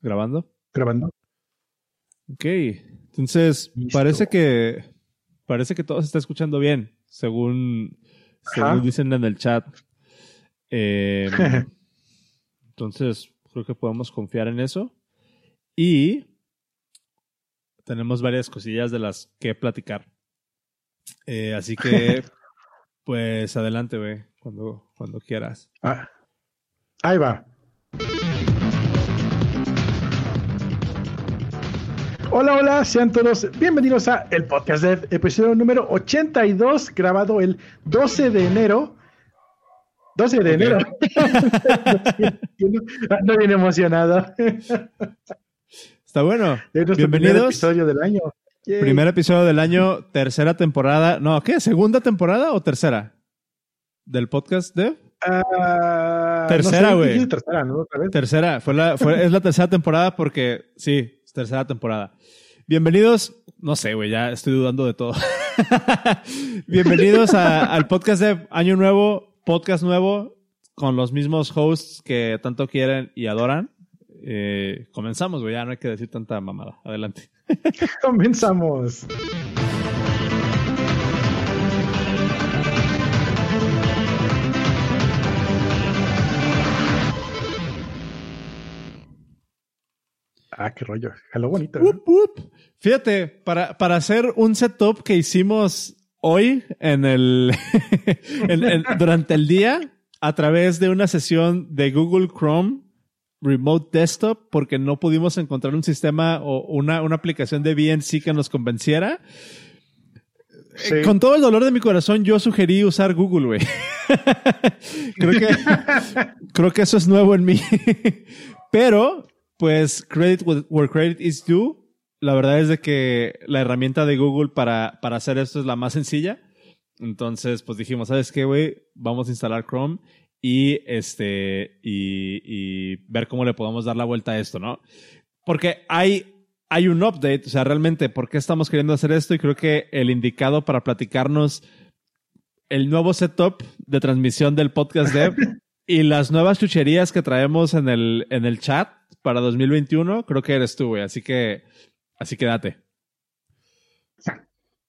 ¿Grabando? Grabando. Ok. Entonces, parece que parece que todo se está escuchando bien, según, según dicen en el chat. Em, entonces, creo que podemos confiar en eso. Y tenemos varias cosillas de las que platicar. Eh, así que, pues adelante, güey, cuando, cuando quieras. Ah, ahí va. Hola, hola, sean todos bienvenidos a el podcast de episodio número 82, grabado el 12 de enero. 12 de enero. no bien emocionado. Está bueno. Bienvenidos. Primer episodio del año. Primer episodio del año, tercera temporada. No, ¿qué? ¿Segunda temporada o tercera? ¿Del podcast de? Ah, tercera, güey. tercera, ¿no? Tercera. Fue la, fue, es la tercera temporada porque, sí, tercera temporada. Bienvenidos, no sé, güey, ya estoy dudando de todo. Bienvenidos al podcast de Año Nuevo, podcast nuevo, con los mismos hosts que tanto quieren y adoran. Eh, comenzamos, güey, ya no hay que decir tanta mamada. Adelante. comenzamos. Ah, qué rollo. Jaló bonito. Fíjate, para, para hacer un setup que hicimos hoy en el durante el día a través de una sesión de Google Chrome Remote Desktop porque no pudimos encontrar un sistema o una, una aplicación de VNC que nos convenciera. Con todo el dolor de mi corazón, yo sugerí usar Google, güey. creo que creo que eso es nuevo en mí. Pero pues credit where credit is due. La verdad es de que la herramienta de Google para, para hacer esto es la más sencilla. Entonces, pues dijimos, ¿sabes qué, güey? Vamos a instalar Chrome y este y, y, ver cómo le podemos dar la vuelta a esto, ¿no? Porque hay, hay un update, o sea, realmente, ¿por qué estamos queriendo hacer esto? Y creo que el indicado para platicarnos el nuevo setup de transmisión del podcast dev y las nuevas chucherías que traemos en el, en el chat para 2021, creo que eres tú, güey. Así que, así que date.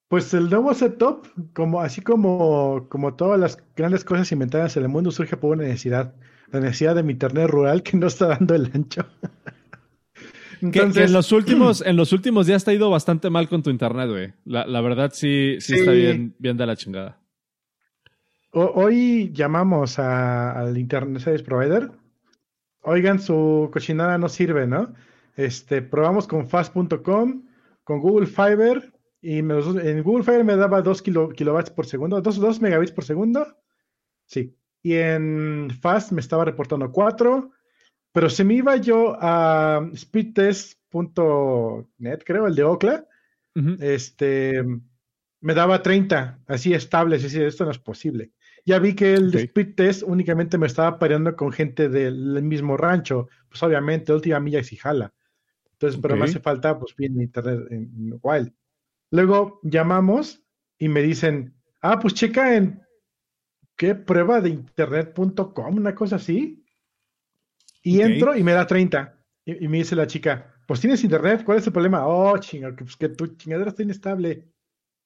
Pues el nuevo setup, como, así como, como todas las grandes cosas inventadas en el mundo, surge por una necesidad. La necesidad de mi internet rural que no está dando el ancho. Entonces, en los últimos, en los últimos días te ha ido bastante mal con tu internet, güey. La, la, verdad sí, sí, está bien, bien de la chingada. hoy llamamos al Internet Service Provider oigan, su cochinada no sirve, ¿no? Este, probamos con fast.com, con Google Fiber, y en Google Fiber me daba 2 kilobytes por segundo, 2, megabits por segundo. Sí. Y en Fast me estaba reportando 4, pero se me iba yo a speedtest.net, creo, el de Ocla, este, me daba 30, así estable, es decir, esto no es posible. Ya vi que el speed test únicamente me estaba pareando con gente del mismo rancho. Pues obviamente, última milla y jala. Entonces, pero me hace falta, pues bien internet en Wild. Luego llamamos y me dicen, ah, pues checa en qué prueba de internet.com, una cosa así. Y entro y me da 30. Y, me dice la chica, pues tienes internet, ¿cuál es el problema? Oh, chinga, pues que tu chingadera está inestable.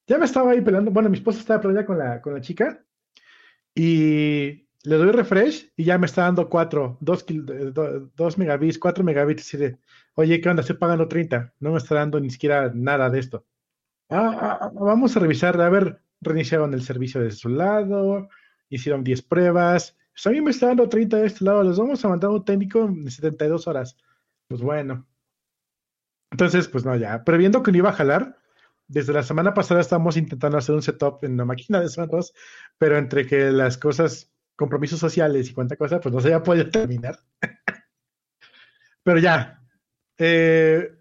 Ya me estaba ahí peleando, bueno, mi esposa estaba peleando con la, con la chica y le doy refresh y ya me está dando 4, 2, megabits, 4 megabits. Oye, ¿qué onda? Estoy pagando 30. No me está dando ni siquiera nada de esto. Ah, ah, ah, vamos a revisar. A ver, reiniciaron el servicio de su lado, hicieron 10 pruebas. Pues a mí me está dando 30 de este lado. Les vamos a mandar un técnico en 72 horas. Pues bueno. Entonces, pues no, ya. Previendo que no iba a jalar, desde la semana pasada estamos intentando hacer un setup en la máquina de Santos, pero entre que las cosas, compromisos sociales y cuánta cosa, pues no se había podido terminar. pero ya. Eh,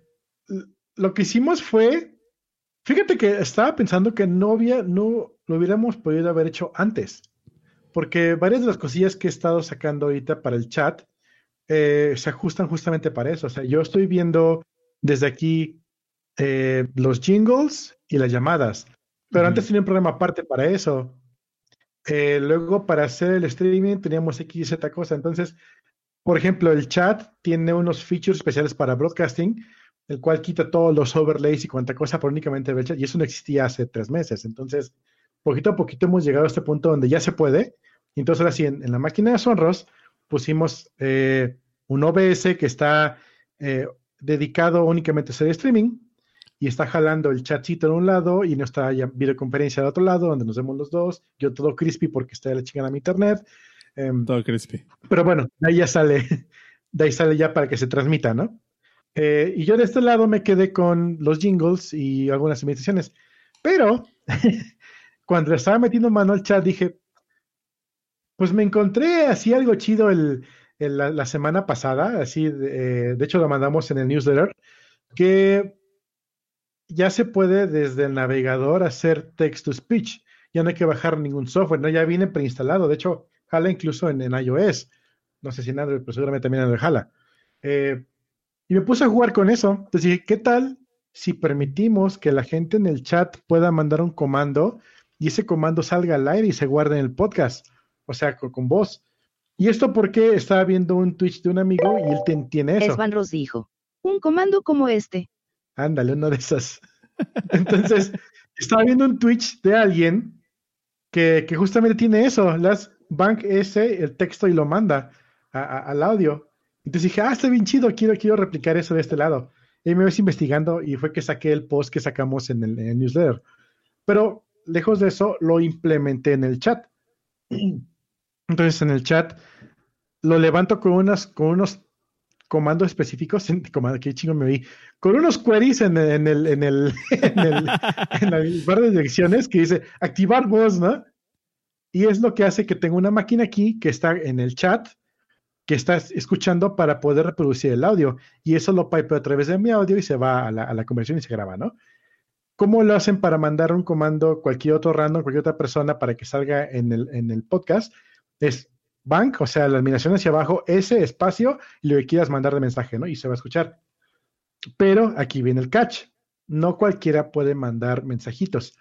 lo que hicimos fue, fíjate que estaba pensando que no había, no lo hubiéramos podido haber hecho antes, porque varias de las cosillas que he estado sacando ahorita para el chat eh, se ajustan justamente para eso. O sea, yo estoy viendo desde aquí eh, los jingles y las llamadas. Pero antes tenía un programa aparte para eso. Eh, luego, para hacer el streaming, teníamos X y Z cosa. Entonces, Por ejemplo, el chat tiene unos features especiales para broadcasting, el cual quita todos los overlays y cuanta cosa por únicamente el chat, y eso no existía hace tres meses. Entonces, poquito a poquito hemos llegado a este punto donde ya se puede. Y entonces, ahora sí, en, la máquina de Sonros pusimos eh, un OBS que está dedicado únicamente a hacer streaming y está jalando el chatcito de un lado y nuestra videoconferencia de otro lado, donde nos vemos los dos. Yo todo crispy porque está la chingada mi internet. Em, todo crispy. Pero bueno, de ahí ya sale, de ahí sale ya para que se transmita, ¿no? Eh, y yo de este lado me quedé con los jingles y algunas imitaciones. Pero cuando le estaba metiendo mano al chat dije, pues me encontré así algo chido el, la, semana pasada, así, de, de hecho lo mandamos en el newsletter, que ya se puede desde el navegador hacer text to speech. Ya no hay que bajar ningún software, ¿no? Ya viene preinstalado. De hecho, jala incluso en, iOS. No sé si en Android, pero seguramente también en jala. Eh, y me puse a jugar con eso. Entonces dije, ¿qué tal si permitimos que la gente en el chat pueda mandar un comando y ese comando salga al aire y se guarde en el podcast? O sea, con, voz. Y esto porque estaba viendo un Twitch de un amigo y él tiene eso. Esvan Ross dijo, un comando como este. Ándale, una de esas. Entonces, estaba viendo un Twitch de alguien que, justamente tiene eso, las Bank S, el texto y lo manda al audio. Entonces dije, ah, está bien chido, quiero, quiero replicar eso de este lado. Y me ves investigando y fue que saqué el post que sacamos en el, newsletter. Pero lejos de eso, lo implementé en el chat. Entonces en el chat lo levanto con, unas, con unos comandos específicos, en, qué chingo me vi, con unos queries en, el, en el, en el, en la barra de direcciones que dice activar voz, ¿no? Y es lo que hace que tenga una máquina aquí que está en el chat, que está escuchando para poder reproducir el audio. Y eso lo pipe a través de mi audio y se va a la, a la conversión y se graba, ¿no? ¿Cómo lo hacen para mandar un comando cualquier otro random, cualquier otra persona para que salga en el, en el podcast? Es bank, o sea, la eliminación hacia abajo, ese espacio y lo que quieras mandar de mensaje, ¿no? Y se va a escuchar. Pero aquí viene el catch. No cualquiera puede mandar mensajitos.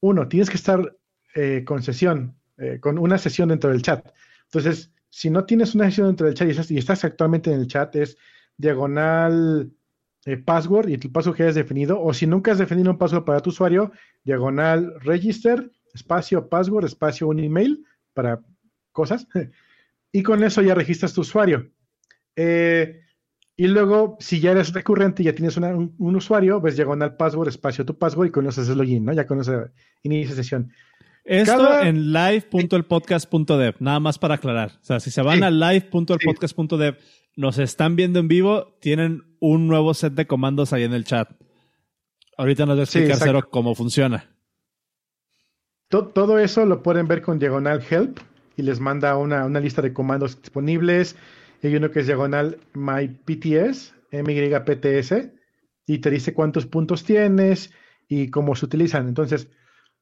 Uno, tienes que estar eh, con sesión, eh, con una sesión dentro del chat. Entonces, si no tienes una sesión dentro del chat y estás, actualmente en el chat, es diagonal eh, password y el password que hayas definido, o si nunca has definido un password para tu usuario, diagonal register, espacio password, espacio un email para cosas, y con eso ya registras tu usuario. Eh, y luego, si ya eres recurrente y ya tienes un, usuario, pues diagonal password, espacio tu password y con eso haces login, ¿no? Ya con eso inicia sesión. Esto en live.elpodcast.dev, nada más para aclarar. O sea, si se van a live.elpodcast.dev, nos están viendo en vivo, tienen un nuevo set de comandos ahí en el chat. Ahorita nos va a explicar Cero cómo funciona. Todo, eso lo pueden ver con diagonal help y les manda una, lista de comandos disponibles. Hay uno que es diagonal mypts, mypts, y te dice cuántos puntos tienes y cómo se utilizan. Entonces,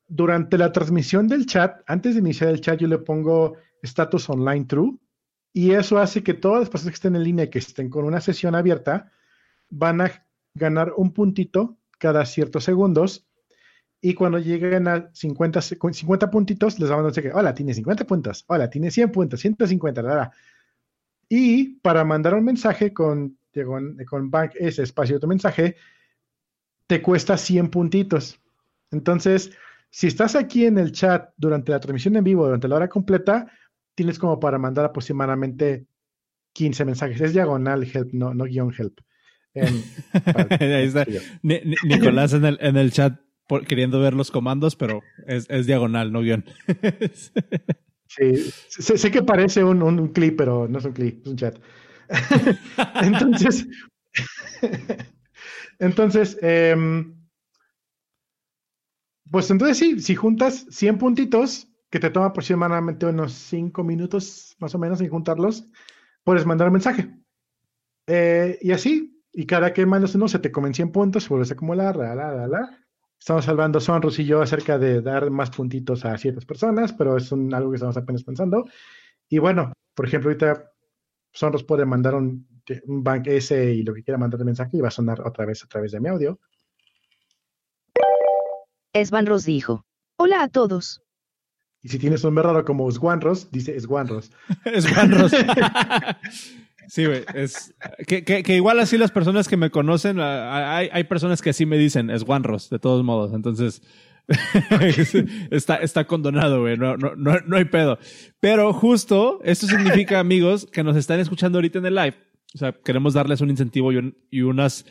durante la transmisión del chat, antes de iniciar el chat, yo le pongo status online true y eso hace que todas las personas que estén en línea y que estén con una sesión abierta van a ganar un puntito cada ciertos segundos y cuando lleguen a 50, 50 puntitos, les vamos a decir que, hola, tiene 50 puntos, hola, tiene 100 puntos, 150, la, Y para mandar un mensaje con, con, con Bank S espacio de tu mensaje, te cuesta 100 puntitos. Entonces, si estás aquí en el chat durante la transmisión en vivo, durante la hora completa, tienes como para mandar aproximadamente 15 mensajes. Es diagonal help, no, no guion help. Ahí está. Nicolás en el, en el chat queriendo ver los comandos, pero es, diagonal, no guion. sí, sé, que parece un, clip, pero no es un clip, es un chat. entonces, entonces, em, pues entonces sí, si juntas 100 puntitos, que te toma aproximadamente unos 5 minutos más o menos en juntarlos, puedes mandar un mensaje. Eh, y así, y cada que mandas uno se te comen 100 puntos, vuelves a acumular, la, la, la, la, Estamos hablando Sonros y yo acerca de dar más puntitos a ciertas personas, pero es algo que estamos apenas pensando. Y bueno, por ejemplo, ahorita Sonros puede mandar un, bank S y lo que quiera mandar de mensaje y va a sonar otra vez a través de mi audio. Esban Ros dijo: Hola a todos. Y si tienes un nombre raro como Swanros, dice Swanros. Swanros. sí, güey. Es, que, que, igual así las personas que me conocen, hay, hay personas que así me dicen Swanros, de todos modos. Entonces, está, está condonado, güey. No, no, no, no hay pedo. Pero justo, esto significa, amigos, que nos están escuchando ahorita en el live. O sea, queremos darles un incentivo y, unas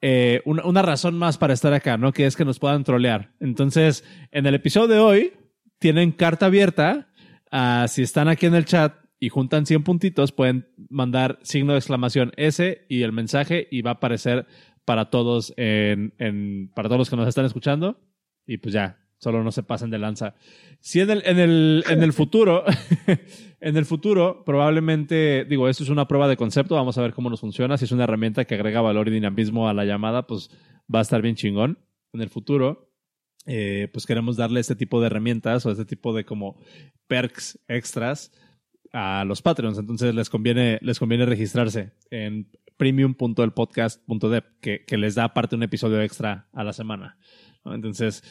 eh, una, una, razón más para estar acá, ¿no? Que es que nos puedan trolear. Entonces, en el episodio de hoy, tienen carta abierta. Uh, si están aquí en el chat y juntan 100 puntitos, pueden mandar signo de exclamación S y el mensaje y va a aparecer para todos en, para todos los que nos están escuchando. Y pues ya, solo no se pasen de lanza. Si en el, en el, en el futuro, en el futuro, probablemente, digo, esto es una prueba de concepto, vamos a ver cómo nos funciona. Si es una herramienta que agrega valor y dinamismo a la llamada, pues va a estar bien chingón. En el futuro, eh, pues queremos darle este tipo de herramientas o este tipo de como perks extras a los Patreons. Entonces les conviene, les conviene registrarse en premium.elpodcast.dev, que, que les da aparte un episodio extra a la semana. Entonces,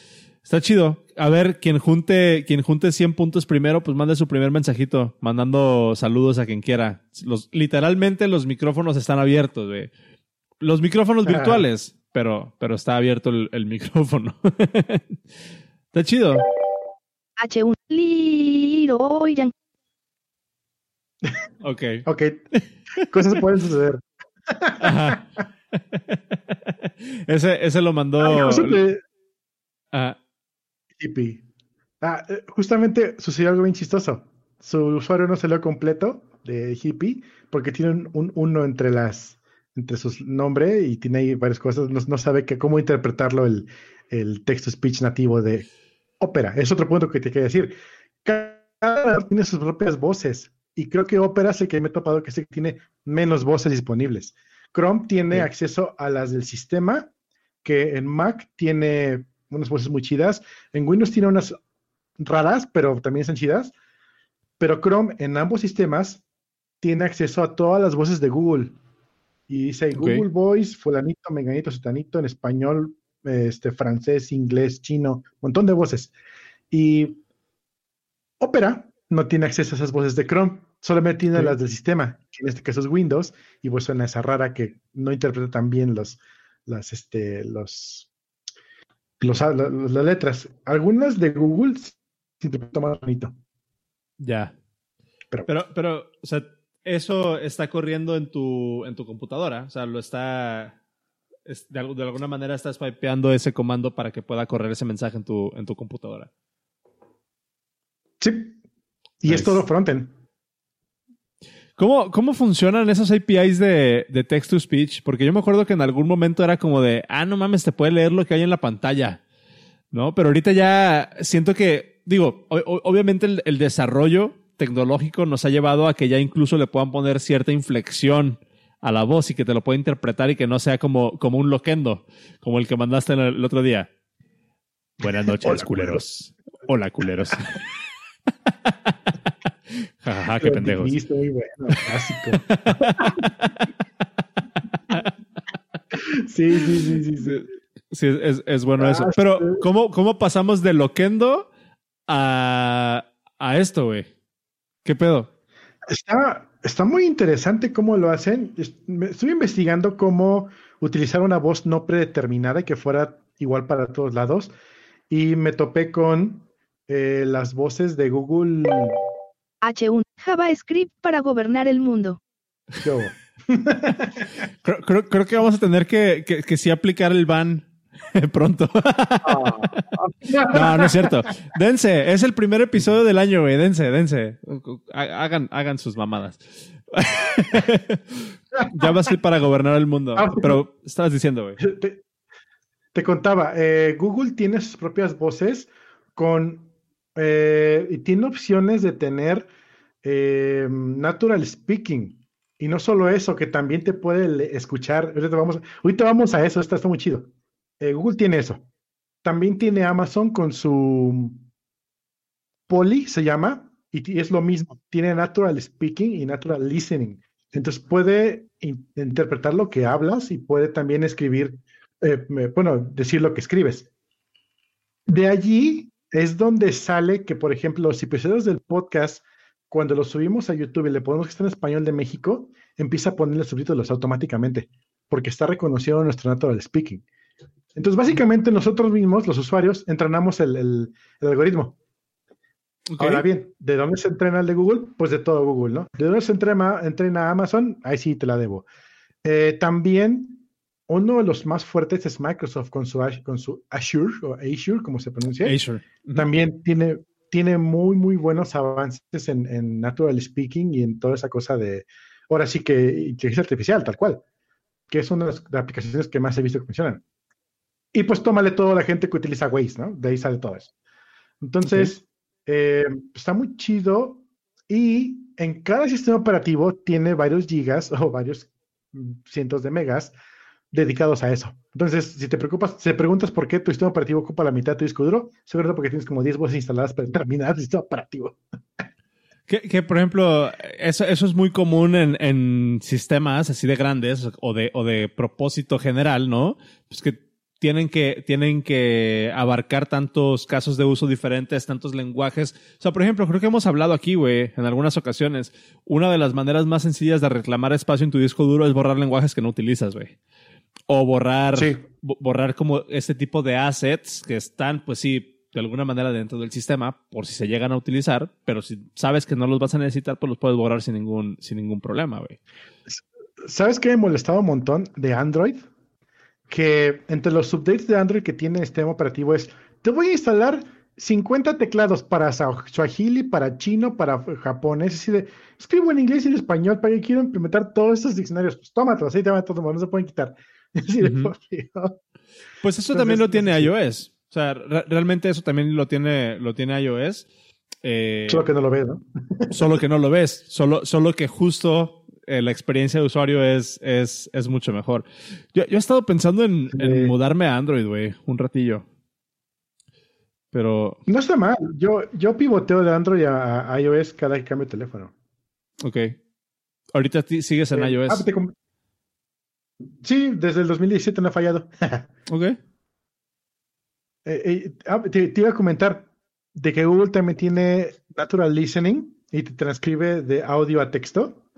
está chido. A ver, quien junte, quien junte 100 puntos primero, pues mande su primer mensajito, mandando saludos a quien quiera. Los, literalmente los micrófonos están abiertos, güey. Los micrófonos virtuales, pero, pero está abierto el, micrófono. está chido. H1 Ok. Ok. Cosas pueden suceder. ese, ese lo mandó. Ah. Hippie. Ah, eh, justamente sucedió algo bien chistoso. Su usuario no salió completo de hippie porque tiene un, uno entre las entre sus nombres y tiene ahí varias cosas. No, sabe que, cómo interpretarlo el, el texto speech nativo de Opera. Es otro punto que te quiero decir. Cada tiene sus propias voces y creo que Opera es el que me he topado que tiene menos voces disponibles. Chrome tiene acceso a las del sistema, que en Mac tiene unas voces muy chidas. En Windows tiene unas raras, pero también son chidas. Pero Chrome en ambos sistemas tiene acceso a todas las voces de Google. Y dice Google Voice, fulanito, menganito, sutanito, en español, este, francés, inglés, chino, un montón de voces. Y Opera no tiene acceso a esas voces de Chrome, solamente tiene las del sistema, que en este caso es Windows, y pues suena esa rara que no interpreta tan bien los, las, este, los los, las letras. Algunas de Google se interpretan más bonito. Ya. Pero, pero, pero, o sea, eso está corriendo en tu, en tu computadora. O sea, lo está. de, alguna manera estás pipeando ese comando para que pueda correr ese mensaje en tu, en tu computadora. Sí. Y es todo frontend. ¿Cómo, ¿Cómo funcionan esos APIs de, de text to speech? Porque yo me acuerdo que en algún momento era como de, ah, no mames, te puede leer lo que hay en la pantalla. ¿No? Pero ahorita ya siento que, digo, obviamente el, desarrollo tecnológico nos ha llevado a que ya incluso le puedan poner cierta inflexión a la voz y que te lo pueda interpretar y que no sea como, como un loquendo, como el que mandaste el, otro día. Buenas noches, culeros. Hola, culeros. Jajaja, qué pendejos. muy bueno, clásico. sí, sí, sí, sí, sí. Sí, es, es bueno eso. Ah, Pero, ¿cómo, ¿cómo pasamos de Loquendo a, a esto, güey? ¿Qué pedo? Está, está muy interesante cómo lo hacen. Estuve investigando cómo utilizar una voz no predeterminada que fuera igual para todos lados. Y me topé con eh, las voces de Google H1 JavaScript para gobernar el mundo. creo, creo, que vamos a tener que, que, sí aplicar el ban pronto. no, no es cierto. Dense, es el primer episodio del año, güey. Dense, dense. Hagan, hagan sus mamadas. ya va a ser para gobernar el mundo. Ah, pero estabas diciendo, güey. Te, contaba, eh, Google tiene sus propias voces con eh, y tiene opciones de tener eh, natural speaking. Y no solo eso, que también te puede escuchar. Ahorita vamos, vamos a eso, está, está muy chido. Eh, Google tiene eso. También tiene Amazon con su Poly, se llama, y es lo mismo. Tiene natural speaking y natural listening. Entonces puede interpretar lo que hablas y puede también escribir, bueno, decir lo que escribes. De allí es donde sale que, por ejemplo, los episodios del podcast, cuando los subimos a YouTube y le ponemos que está en español de México, empieza a ponerle subtítulos automáticamente, porque está reconocido nuestro natural speaking. Entonces, básicamente nosotros mismos, los usuarios, entrenamos el, algoritmo. Ahora bien, ¿de dónde se entrena el de Google? Pues de todo Google, ¿no? ¿De dónde se entrena, entrena Amazon? Ahí sí te la debo. Eh, también uno de los más fuertes es Microsoft con su, con su Azure, o Azure, como se pronuncia. Azure. También tiene, tiene muy, muy buenos avances en, en, Natural Speaking y en toda esa cosa de, ahora sí que inteligencia artificial, tal cual, que es una de las aplicaciones que más he visto que funcionan. Y pues tómale todo la gente que utiliza Waze, ¿no? De ahí sale todo eso. Entonces, eh, está muy chido y en cada sistema operativo tiene varios gigas o varios cientos de megas dedicados a eso. Entonces, si te preocupas, si te preguntas por qué tu sistema operativo ocupa la mitad de tu disco duro, seguro porque tienes como 10 voces instaladas para terminar el sistema operativo. Que, por ejemplo, eso, eso es muy común en, en, sistemas así de grandes o de, o de propósito general, ¿no? Pues que tienen que, tienen que abarcar tantos casos de uso diferentes, tantos lenguajes. O sea, por ejemplo, creo que hemos hablado aquí, güey, en algunas ocasiones. Una de las maneras más sencillas de reclamar espacio en tu disco duro es borrar lenguajes que no utilizas, güey. O borrar, borrar como este tipo de assets que están, pues sí, de alguna manera dentro del sistema, por si se llegan a utilizar, pero si sabes que no los vas a necesitar, pues los puedes borrar sin ningún, sin ningún problema, güey. ¿Sabes qué me molestaba un montón de Android? que entre los updates de Android que tiene este sistema operativo es, te voy a instalar 50 teclados para Swahili, para chino, para japonés, así de, escribo en inglés y en español, para que quiero implementar todos estos diccionarios, pues tómatelos, ahí te van todos, no se pueden quitar. Pues eso también lo tiene iOS. O sea, realmente eso también lo tiene, lo tiene iOS. Eh, solo que no lo ves, ¿no? solo que no lo ves. Solo, solo que justo eh, la experiencia de usuario es, es, es mucho mejor. Yo, yo, he estado pensando en, mudarme a Android, güey, un ratillo. Pero. No está mal. Yo, yo pivoteo de Android a, iOS cada que cambio de teléfono. Ok. Ahorita sigues en eh, iOS. Ah, sí, desde el 2017 no ha fallado. ok. Eh, ah, te, te, iba a comentar de que Google también tiene Natural Listening y te transcribe de audio a texto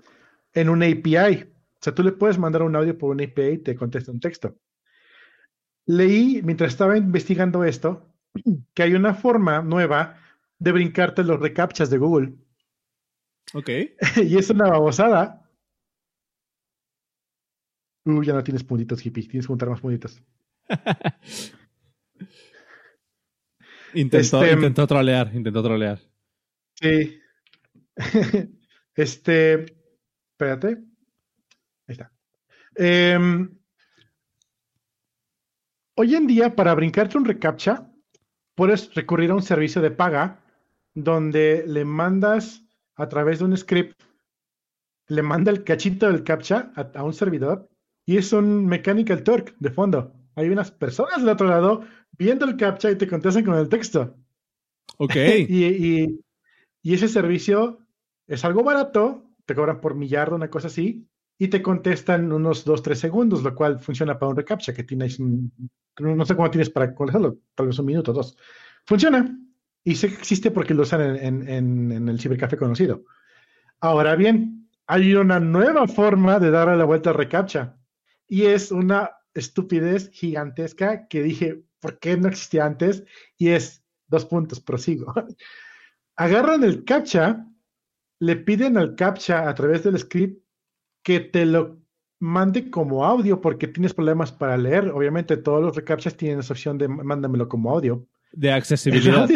en una API. O sea, tú le puedes mandar un audio por una API y te contesta un texto. Leí, mientras estaba investigando esto, que hay una forma nueva de brincarte los recaptchas de Google. Ok. y es una babosada. Uh, ya no tienes puntitos, hippie. Tienes que juntar más puntitos. intentó, este, intentó trolear, intentó trolear. Sí. este. Espérate. Ahí está. Em, hoy en día, para brincarte un reCAPTCHA, puedes recurrir a un servicio de paga donde le mandas a través de un script, le manda el cachito del CAPTCHA a, un servidor y es un Mechanical Turk de fondo. Hay unas personas del otro lado viendo el CAPTCHA y te contestan con el texto. Ok. y, y ese servicio es algo barato, te cobran por millardo, una cosa así, y te contestan unos 2, 3 segundos, lo cual funciona para un reCAPTCHA que tienes, no sé cómo tienes para contestarlo, tal vez un minuto, dos. Funciona. Y sé que existe porque lo usan en, en, el cibercafé conocido. Ahora bien, hay una nueva forma de darle la vuelta al reCAPTCHA. Y es una estupidez gigantesca que dije, ¿por qué no existía antes? Y es, dos puntos, prosigo. Agarran el CAPTCHA le piden al CAPTCHA a través del script que te lo mande como audio porque tienes problemas para leer. Obviamente todos los reCAPTCHAs tienen esa opción de mándamelo como audio. De accesibilidad.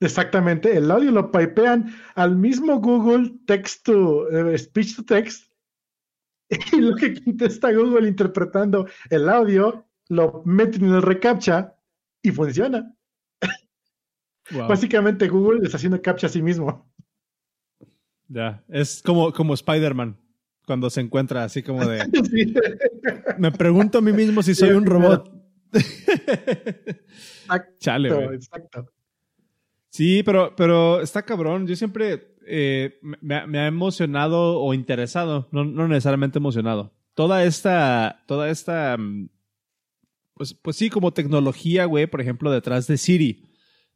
Exactamente, el audio lo pipean al mismo Google Text to eh, Speech to Text y lo que contesta Google interpretando el audio lo meten en el reCAPTCHA y funciona. Básicamente Google está haciendo CAPTCHA a sí mismo. Ya, es como, como Spider-Man, cuando se encuentra así como de... Me pregunto a mí mismo si soy un robot. Exacto, Chale, exacto. Sí, pero, pero está cabrón. Yo siempre eh, me, ha emocionado o interesado, no, no, necesariamente emocionado. Toda esta, toda esta, mm, pues, pues sí, como tecnología, güey, por ejemplo, detrás de Siri.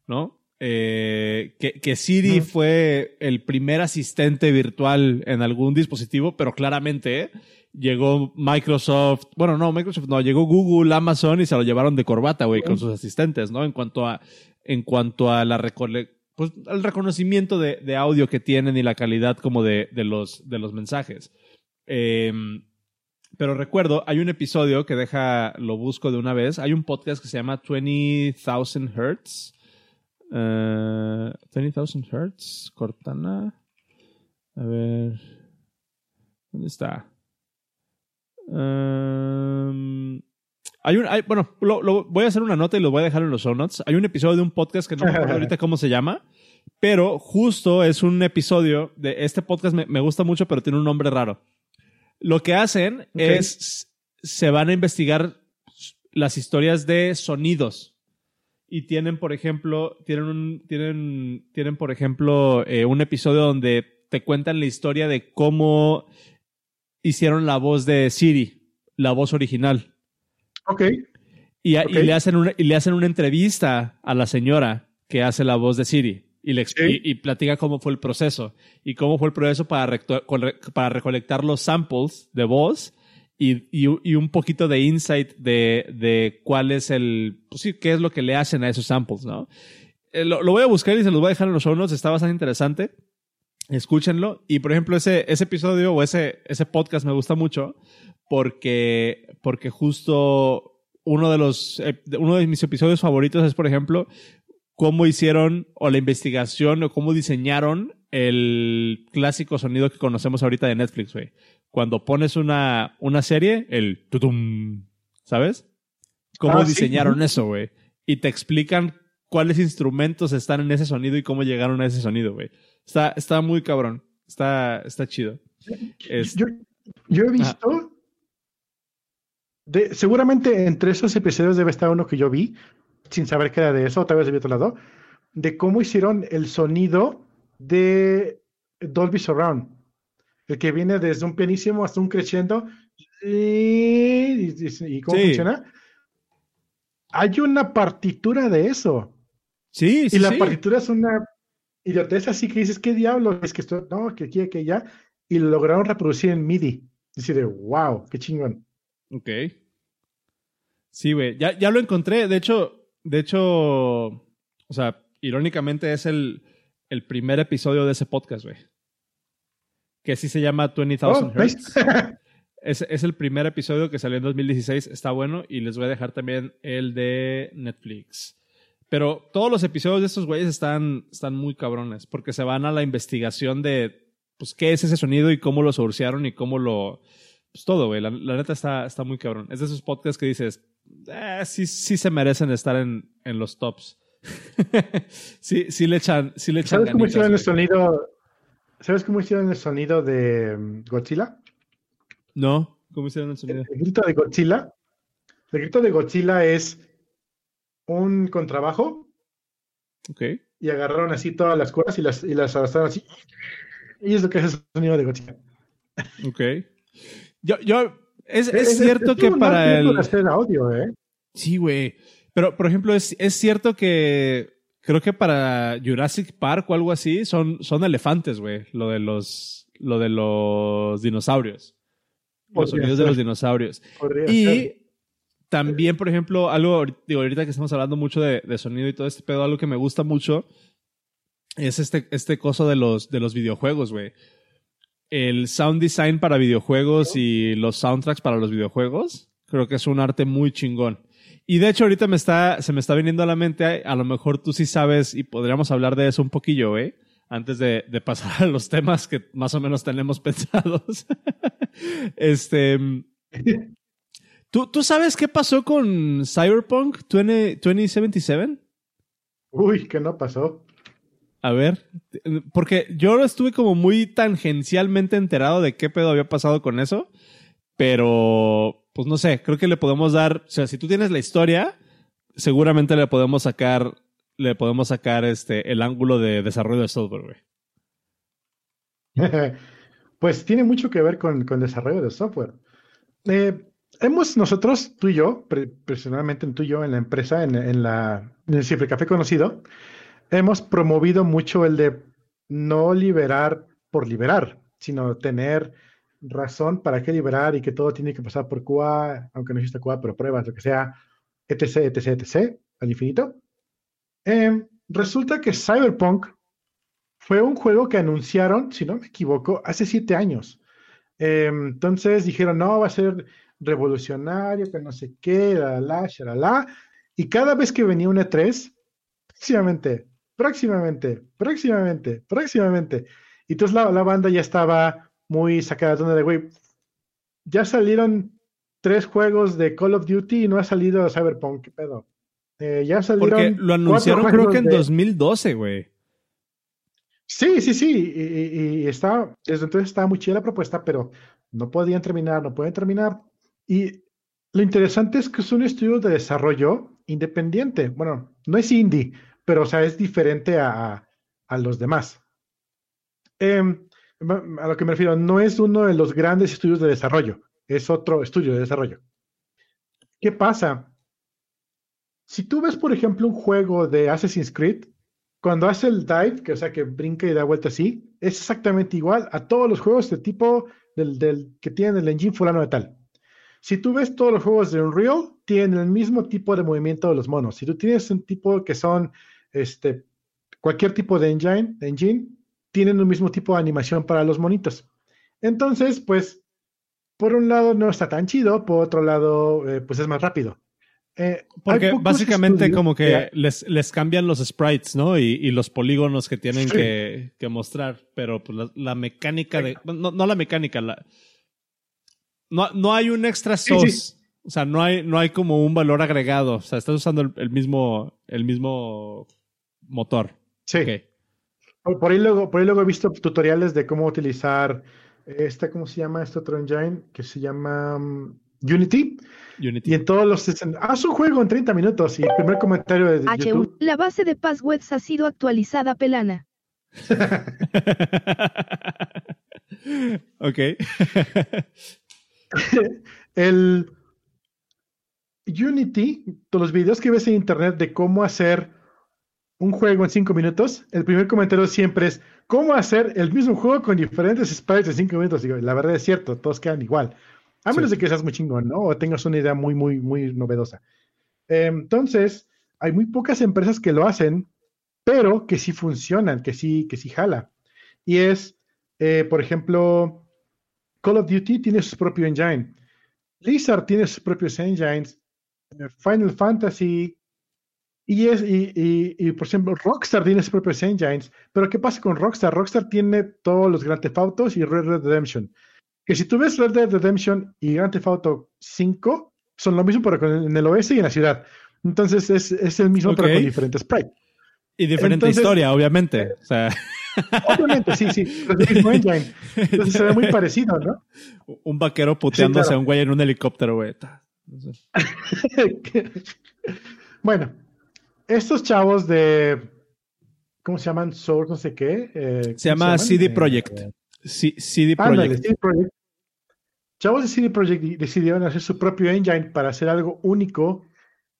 ¿no? Eh, que, Siri fue el primer asistente virtual en algún dispositivo, pero claramente llegó Microsoft, bueno, no, Microsoft no, llegó Google, Amazon y se lo llevaron de corbata, güey, con sus asistentes, ¿no? En cuanto a, en cuanto a la pues, el reconocimiento de, audio que tienen y la calidad como de, de los, de los mensajes. Em, pero recuerdo, hay un episodio que deja, lo busco de una vez, hay un podcast que se llama 20,000 Hertz Uh, 20,000 Hertz, Cortana. A ver. ¿Dónde está? Um, hay un, hay, bueno, lo, voy a hacer una nota y lo voy a dejar en los show notes. Hay un episodio de un podcast que no me acuerdo ahorita cómo se llama, pero justo es un episodio de este podcast. Me, me gusta mucho, pero tiene un nombre raro. Lo que hacen es se van a investigar las historias de sonidos y tienen, por ejemplo, tienen un, tienen, tienen, por ejemplo, eh, un episodio donde te cuentan la historia de cómo hicieron la voz de Siri, la voz original. Ok. Y, le hacen una, y le hacen una entrevista a la señora que hace la voz de Siri. Y, le, y, platica cómo fue el proceso y cómo fue el proceso para, para recolectar los samples de voz y, y, un poquito de insight de, de cuál es el, pues sí, qué es lo que le hacen a esos samples, ¿no? Eh, lo, voy a buscar y se los voy a dejar en los show notes, está bastante interesante. Escúchenlo. Y por ejemplo, ese, ese episodio o ese, ese podcast me gusta mucho porque, porque justo uno de los, eh, uno de mis episodios favoritos es, por ejemplo, cómo hicieron o la investigación o cómo diseñaron el clásico sonido que conocemos ahorita de Netflix, güey cuando pones una, una serie, el tutum, ¿sabes? ¿Cómo ah, diseñaron eso, güey? Y te explican cuáles instrumentos están en ese sonido y cómo llegaron a ese sonido, güey. Está, está muy cabrón. Está, está chido. Yo, he visto. De, seguramente entre esos episodios debe estar uno que yo vi, sin saber qué era de eso, tal vez de otro lado, de cómo hicieron el sonido de Dolby Surround el que viene desde un pianísimo hasta un crescendo. ¿Y, cómo funciona? Hay una partitura de eso. Sí, sí. Y la partitura es una idiotez así que dices, ¿qué diablo? Es que esto, no, que aquí, que ya. Y lo lograron reproducir en MIDI. Dice, wow, qué chingón. Ok. Sí, güey. Ya, ya lo encontré. De hecho, de hecho, o sea, irónicamente es el, el primer episodio de ese podcast, güey que sí se llama 20,000 Hertz. es, es, el primer episodio que salió en 2016, está bueno, y les voy a dejar también el de Netflix. Pero todos los episodios de estos güeyes están, están muy cabrones, porque se van a la investigación de, pues, qué es ese sonido y cómo lo sourcearon y cómo lo... Pues todo, güey. La, neta está, está muy cabrón. Es de esos podcasts que dices, eh, sí, sí se merecen estar en, en los tops. sí, sí le echan, sí le echan ¿Sabes cómo hicieron el sonido? ¿Sabes cómo hicieron el sonido de mm, Godzilla? No, ¿cómo hicieron el sonido? El, grito de Godzilla. El grito de Godzilla es un contrabajo. Ok. Y agarraron así todas las cuerdas y las, y las arrastraron así. Y es lo que es el sonido de Godzilla. Ok. Yo, yo, es, es, cierto que para el. Hacer audio, ¿eh? Sí, güey. Pero, por ejemplo, es, es cierto que creo que para Jurassic Park o algo así son, son elefantes, güey. Lo de los, lo de los dinosaurios. Los sonidos de los dinosaurios. y también, por ejemplo, algo, digo, ahorita que estamos hablando mucho de, sonido y todo este pedo, algo que me gusta mucho es este, este coso de los, de los videojuegos, güey. El sound design para videojuegos y los soundtracks para los videojuegos, creo que es un arte muy chingón. Y de hecho ahorita me está, se me está viniendo a la mente, a lo mejor tú sí sabes y podríamos hablar de eso un poquillo, ¿eh? Antes de pasar a los temas que más o menos tenemos pensados. este... ¿tú, ¿Tú sabes qué pasó con Cyberpunk 2077? Uy, ¿qué no pasó? A ver, porque yo estuve como muy tangencialmente enterado de qué pedo había pasado con eso, pero pues no sé, creo que le podemos dar, o sea, si tú tienes la historia, seguramente le podemos sacar, le podemos sacar este, el ángulo de desarrollo de software, güey. pues tiene mucho que ver con, con desarrollo de software. Eh, hemos nosotros, tú y yo, personalmente tú y yo en la empresa, en, en, la, en el Café conocido, hemos promovido mucho el de no liberar por liberar, sino tener razón para qué liberar y que todo tiene que pasar por QA, aunque no exista QA, pero pruebas, lo que sea, etc, etc, etc, al infinito. Em, resulta que Cyberpunk fue un juego que anunciaron, si no me equivoco, hace siete años. Em, entonces dijeron, no, va a ser revolucionario, que no sé qué, la, la, la. Y cada vez que venía una E3, próximamente, próximamente, próximamente, próximamente. Y entonces la, la banda ya estaba muy sacada de onda de, güey, ya salieron tres juegos de Call of Duty y no ha salido Cyberpunk, ¿qué pedo? Eh, ya salieron. Porque lo anunciaron creo que en 2012, güey. Sí, sí, sí. Y, y, está, desde entonces estaba muy chida la propuesta, pero no podían terminar, no pueden terminar. Y lo interesante es que es un estudio de desarrollo independiente. Bueno, no es indie, pero o sea, es diferente a, a los demás. Em, a lo que me refiero, no es uno de los grandes estudios de desarrollo, es otro estudio de desarrollo. ¿Qué pasa? Si tú ves, por ejemplo, un juego de Assassin's Creed, cuando hace el dive, que o sea que brinca y da vuelta así, es exactamente igual a todos los juegos de tipo del, del que tienen el engine fulano de tal. Si tú ves todos los juegos de Unreal, tienen el mismo tipo de movimiento de los monos. Si tú tienes un tipo que son este, cualquier tipo de engine, de engine, tienen un mismo tipo de animación para los monitos. Entonces, pues, por un lado no está tan chido, por otro lado, eh, pues es más rápido. Eh, Porque básicamente como que les, les, cambian los sprites, ¿no? Y, los polígonos que tienen que, mostrar, pero pues la, mecánica de... No, no, la mecánica, la... No, no hay un extra source. O sea, no hay, no hay como un valor agregado. O sea, estás usando el, mismo, el mismo motor. Sí. Por, ahí luego, por ahí luego he visto tutoriales de cómo utilizar esta, ¿cómo se llama? Este otro engine que se llama um, Unity. Unity. Y en todos los... Haz un juego en 30 minutos y el primer comentario de YouTube. La base de passwords ha sido actualizada, pelana. ok. el Unity, todos los videos que ves en internet de cómo hacer un juego en cinco minutos, el primer comentario siempre es cómo hacer el mismo juego con diferentes sprites en cinco minutos. Y la verdad es cierto, todos quedan igual. A menos de que seas muy chingón, ¿no? O tengas una idea muy, muy, muy novedosa. entonces, hay muy pocas empresas que lo hacen, pero que sí funcionan, que sí, que sí jala. Y es, eh, por ejemplo, Call of Duty tiene su propio engine. Blizzard tiene sus propios engines. Eh, Final Fantasy y, es, y, por ejemplo, Rockstar tiene sus propios engines, pero ¿qué pasa con Rockstar? Rockstar tiene todos los Grand Theft Autos y Red Dead Redemption. Que si tú ves Red Dead Redemption y Grand Theft Auto 5, son lo mismo, pero en el oeste y en la ciudad. Entonces es, el mismo, pero con diferentes sprites. Y diferente historia, obviamente. Obviamente, sí, sí. engine. Entonces se ve muy parecido, ¿no? Un vaquero puteándose a un güey en un helicóptero, güey. bueno, estos chavos de. ¿Cómo se llaman? Source, no sé qué. Eh, se llama CD eh, Projekt. CD Projekt. Chavos de CD Projekt decidieron hacer su propio engine para hacer algo único,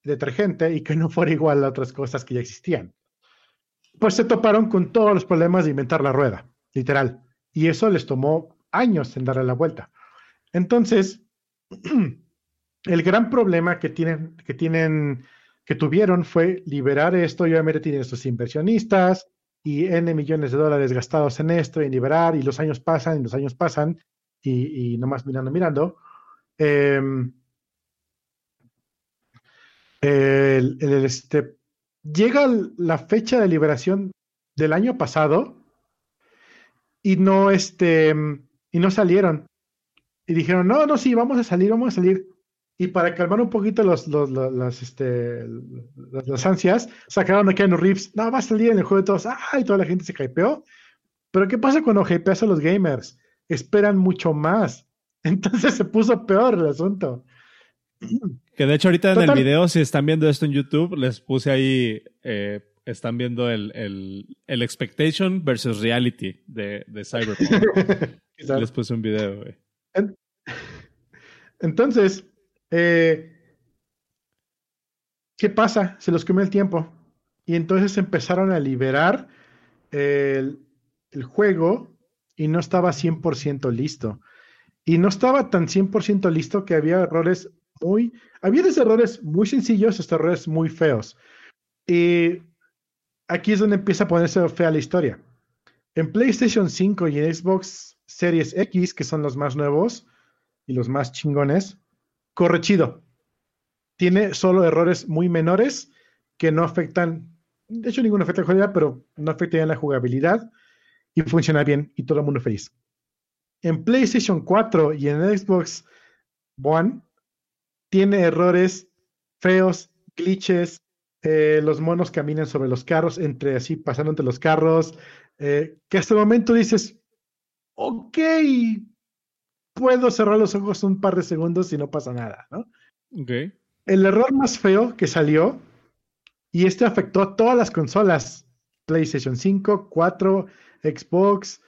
detergente y que no fuera igual a otras cosas que ya existían. Pues se toparon con todos los problemas de inventar la rueda, literal. Y eso les tomó años en darle la vuelta. Entonces, el gran problema que tienen, que tienen que tuvieron fue liberar esto y obviamente tienen estos inversionistas y N millones de dólares gastados en esto y liberar y los años pasan y los años pasan y, nomás mirando, mirando. Em, este, llega la fecha de liberación del año pasado y no, este, y no salieron. Y dijeron, no, no, sí, vamos a salir, vamos a salir. Y para calmar un poquito los, este, las, ansias, sacaron a Keanu Reeves. No, va a salir en el juego de todos. ¡Ay! Toda la gente se hypeó. Pero ¿qué pasa cuando hypeas a los gamers? Esperan mucho más. Entonces se puso peor el asunto. Que de hecho ahorita en el video, si están viendo esto en YouTube, les puse ahí, eh, están viendo el, el, el, expectation versus reality de, de Cyberpunk. les puse un video, güey. Entonces, eh, ¿Qué pasa? Se los comió el tiempo. y entonces empezaron a liberar el, el juego y no estaba 100% listo. Y no estaba tan 100% listo que había errores muy... Había errores muy sencillos hasta errores muy feos. Y aquí es donde empieza a ponerse fea la historia. En PlayStation 5 y en Xbox Series X, que son los más nuevos y los más chingones, corre chido. Tiene solo errores muy menores que no afectan, de hecho ninguno afecta la jugabilidad, pero no afecta la jugabilidad y funciona bien y todo el mundo feliz. En PlayStation 4 y en Xbox One tiene errores feos, glitches, eh, los monos caminan sobre los carros, entre así pasando entre los carros, eh, que hasta el momento dices, ok, puedo cerrar los ojos un par de segundos y no pasa nada, ¿no? Okay. El error más feo que salió, y este afectó a todas las consolas, PlayStation 5, 4, Xbox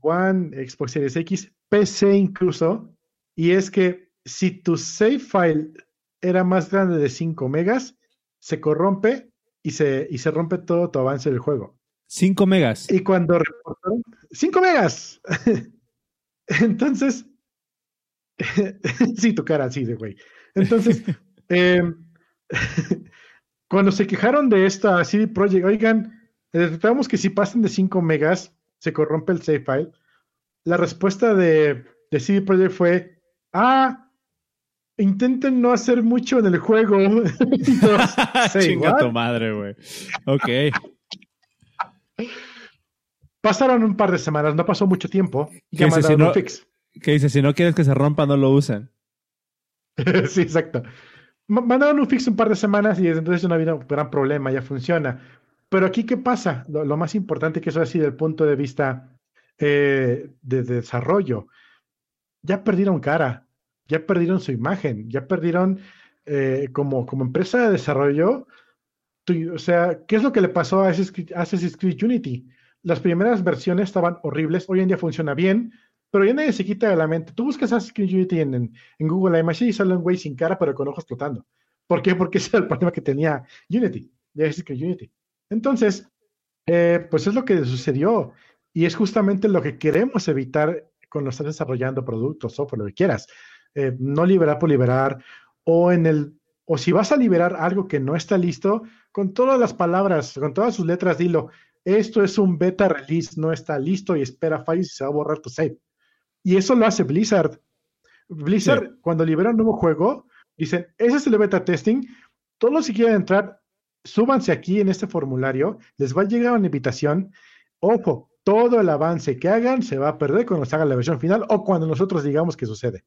One, Xbox Series X, PC incluso, y es que si tu save file era más grande de 5 megas, se corrompe y se, y se rompe todo tu avance del juego. 5 megas. Y cuando reportaron, 5 megas. Entonces, sí, tu cara así de güey. Entonces, eh, cuando se quejaron de esta CD Projekt, oigan, detectamos que si pasan de 5 megas, se corrompe el save file. La respuesta de, de CD Projekt fue, ah, intenten no hacer mucho en el juego. Chinga tu madre, güey. Ok. Pasaron un par de semanas, no pasó mucho tiempo. Ya mandaron un fix. ¿Qué dice? Si no quieres que se rompa, no lo usen. sí, exacto. Mandaron un fix un par de semanas y entonces no había un gran problema, ya funciona. Pero aquí, ¿qué pasa? Lo, más importante que eso ha sido el punto de vista eh, de, desarrollo. Ya perdieron cara, ya perdieron su imagen, ya perdieron eh, como, como empresa de desarrollo. o sea, ¿qué es lo que le pasó a Assassin's Creed Unity? Las primeras versiones estaban horribles, hoy en día funciona bien, pero ya nadie se quita de la mente. Tú buscas Assassin's Creed Unity en, en, Google Images y sale un güey sin cara, pero con ojos flotando. ¿Por qué? Porque ese era el problema que tenía Unity, de Assassin's Creed Unity. Entonces, eh, pues es lo que sucedió y es justamente lo que queremos evitar cuando estás desarrollando productos, software, lo que quieras. Eh, no liberar por liberar o en el o si vas a liberar algo que no está listo, con todas las palabras, con todas sus letras, dilo, esto es un beta release, no está listo y espera fallos y se va a borrar tu save. Y eso lo hace Blizzard. Blizzard, cuando libera un nuevo juego, dicen, ese es el beta testing, todos los que quieran entrar, súbanse aquí en este formulario, les va a llegar una invitación. Ojo, todo el avance que hagan se va a perder cuando se haga la versión final o cuando nosotros digamos que sucede.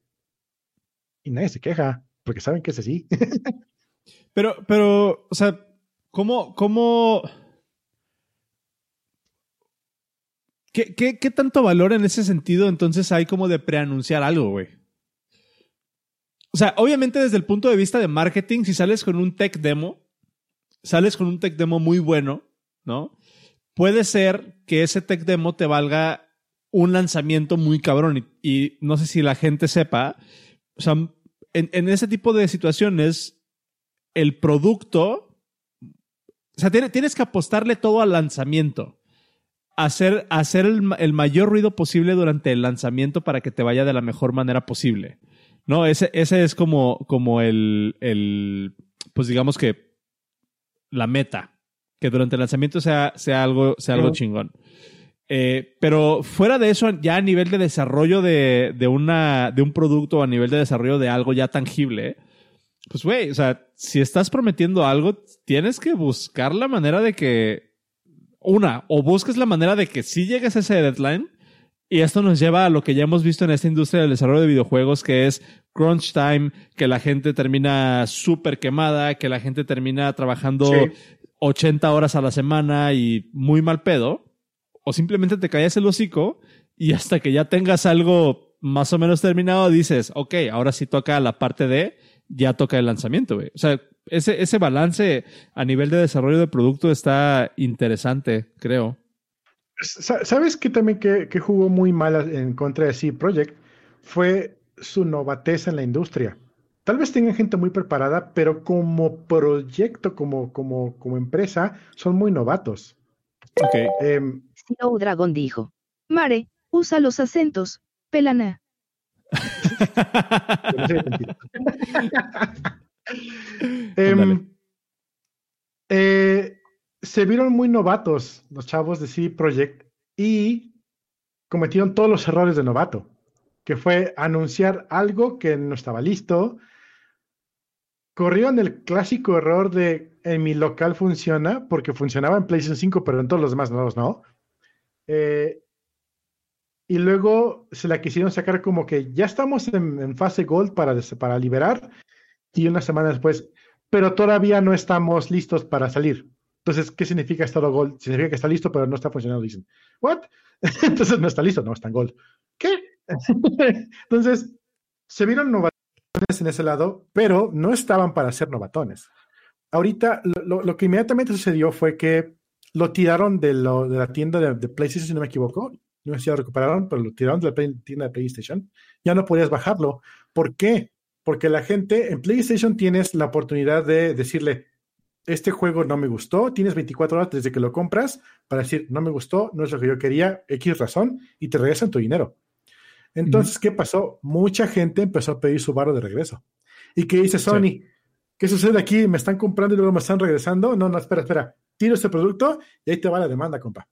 Y nadie se queja, porque saben que es así. pero, pero, o sea, ¿cómo, cómo... ¿Qué, qué, qué tanto valor en ese sentido entonces hay como de preanunciar algo, güey? O sea, obviamente desde el punto de vista de marketing, si sales con un tech demo, sales con un tech demo muy bueno, ¿no? Puede ser que ese tech demo te valga un lanzamiento muy cabrón y, no sé si la gente sepa, o sea, en, ese tipo de situaciones, el producto, o sea, tienes que apostarle todo al lanzamiento. Hacer, hacer el, mayor ruido posible durante el lanzamiento para que te vaya de la mejor manera posible. ¿No? Ese, ese es como, como el, el, pues digamos que la meta. Que durante el lanzamiento sea, sea algo, sea algo chingón. Eh, pero fuera de eso, ya a nivel de desarrollo de, de, una, de un producto o a nivel de desarrollo de algo ya tangible, pues güey, o sea, si estás prometiendo algo, tienes que buscar la manera de que, una, o busques la manera de que sí llegues a ese deadline, y esto nos lleva a lo que ya hemos visto en esta industria del desarrollo de videojuegos, que es crunch time, que la gente termina súper quemada, que la gente termina trabajando 80 horas a la semana y muy mal pedo. O simplemente te callas el hocico y hasta que ya tengas algo más o menos terminado dices, ok, ahora sí toca la parte de, ya toca el lanzamiento, güey. O sea, ese, ese balance a nivel de desarrollo de producto está interesante, creo. ¿Sabes qué también que, jugó muy mal en contra de C Project? Fue su novatez en la industria. tal vez tengan gente muy preparada, pero como proyecto, como, como, como empresa, son muy novatos. Ok. Em, Snow Dragon dijo. Mare, usa los acentos. Pelana. Em, eh, se vieron muy novatos los chavos de CD Projekt y cometieron todos los errores de novato, que fue anunciar algo que no estaba listo. Corrieron el clásico error de en mi local funciona, porque funcionaba en PlayStation 5, pero en todos los demás no. Eh, y luego se la quisieron sacar como que ya estamos en, en fase Gold para, para liberar, y una semana después, pero todavía no estamos listos para salir. Entonces, ¿qué significa estado Gold? Significa que está listo, pero no está funcionando. Dicen, ¿what? Entonces no está listo, no está en Gold. ¿Qué? Entonces, se vieron novatones en ese lado, pero no estaban para ser novatones. Ahorita, lo- lo que inmediatamente sucedió fue que lo tiraron de, lo- de la tienda de, de PlayStation, si no me equivoco. No sé si lo recuperaron, pero lo tiraron de la play- tienda de PlayStation. Ya no podías bajarlo. ¿Por qué? Porque la gente en PlayStation tienes la oportunidad de decirle, este juego no me gustó, tienes 24 horas desde que lo compras para decir, no me gustó, no es lo que yo quería, X razón, y te regresan tu dinero. Entonces, ¿qué pasó? Mucha gente empezó a pedir su barro de regreso. ¿Y qué dice Sony? ¿Qué sucede aquí? ¿Me están comprando y luego me están regresando? No, no, espera, espera. Tiro este producto y ahí te va la demanda, compa.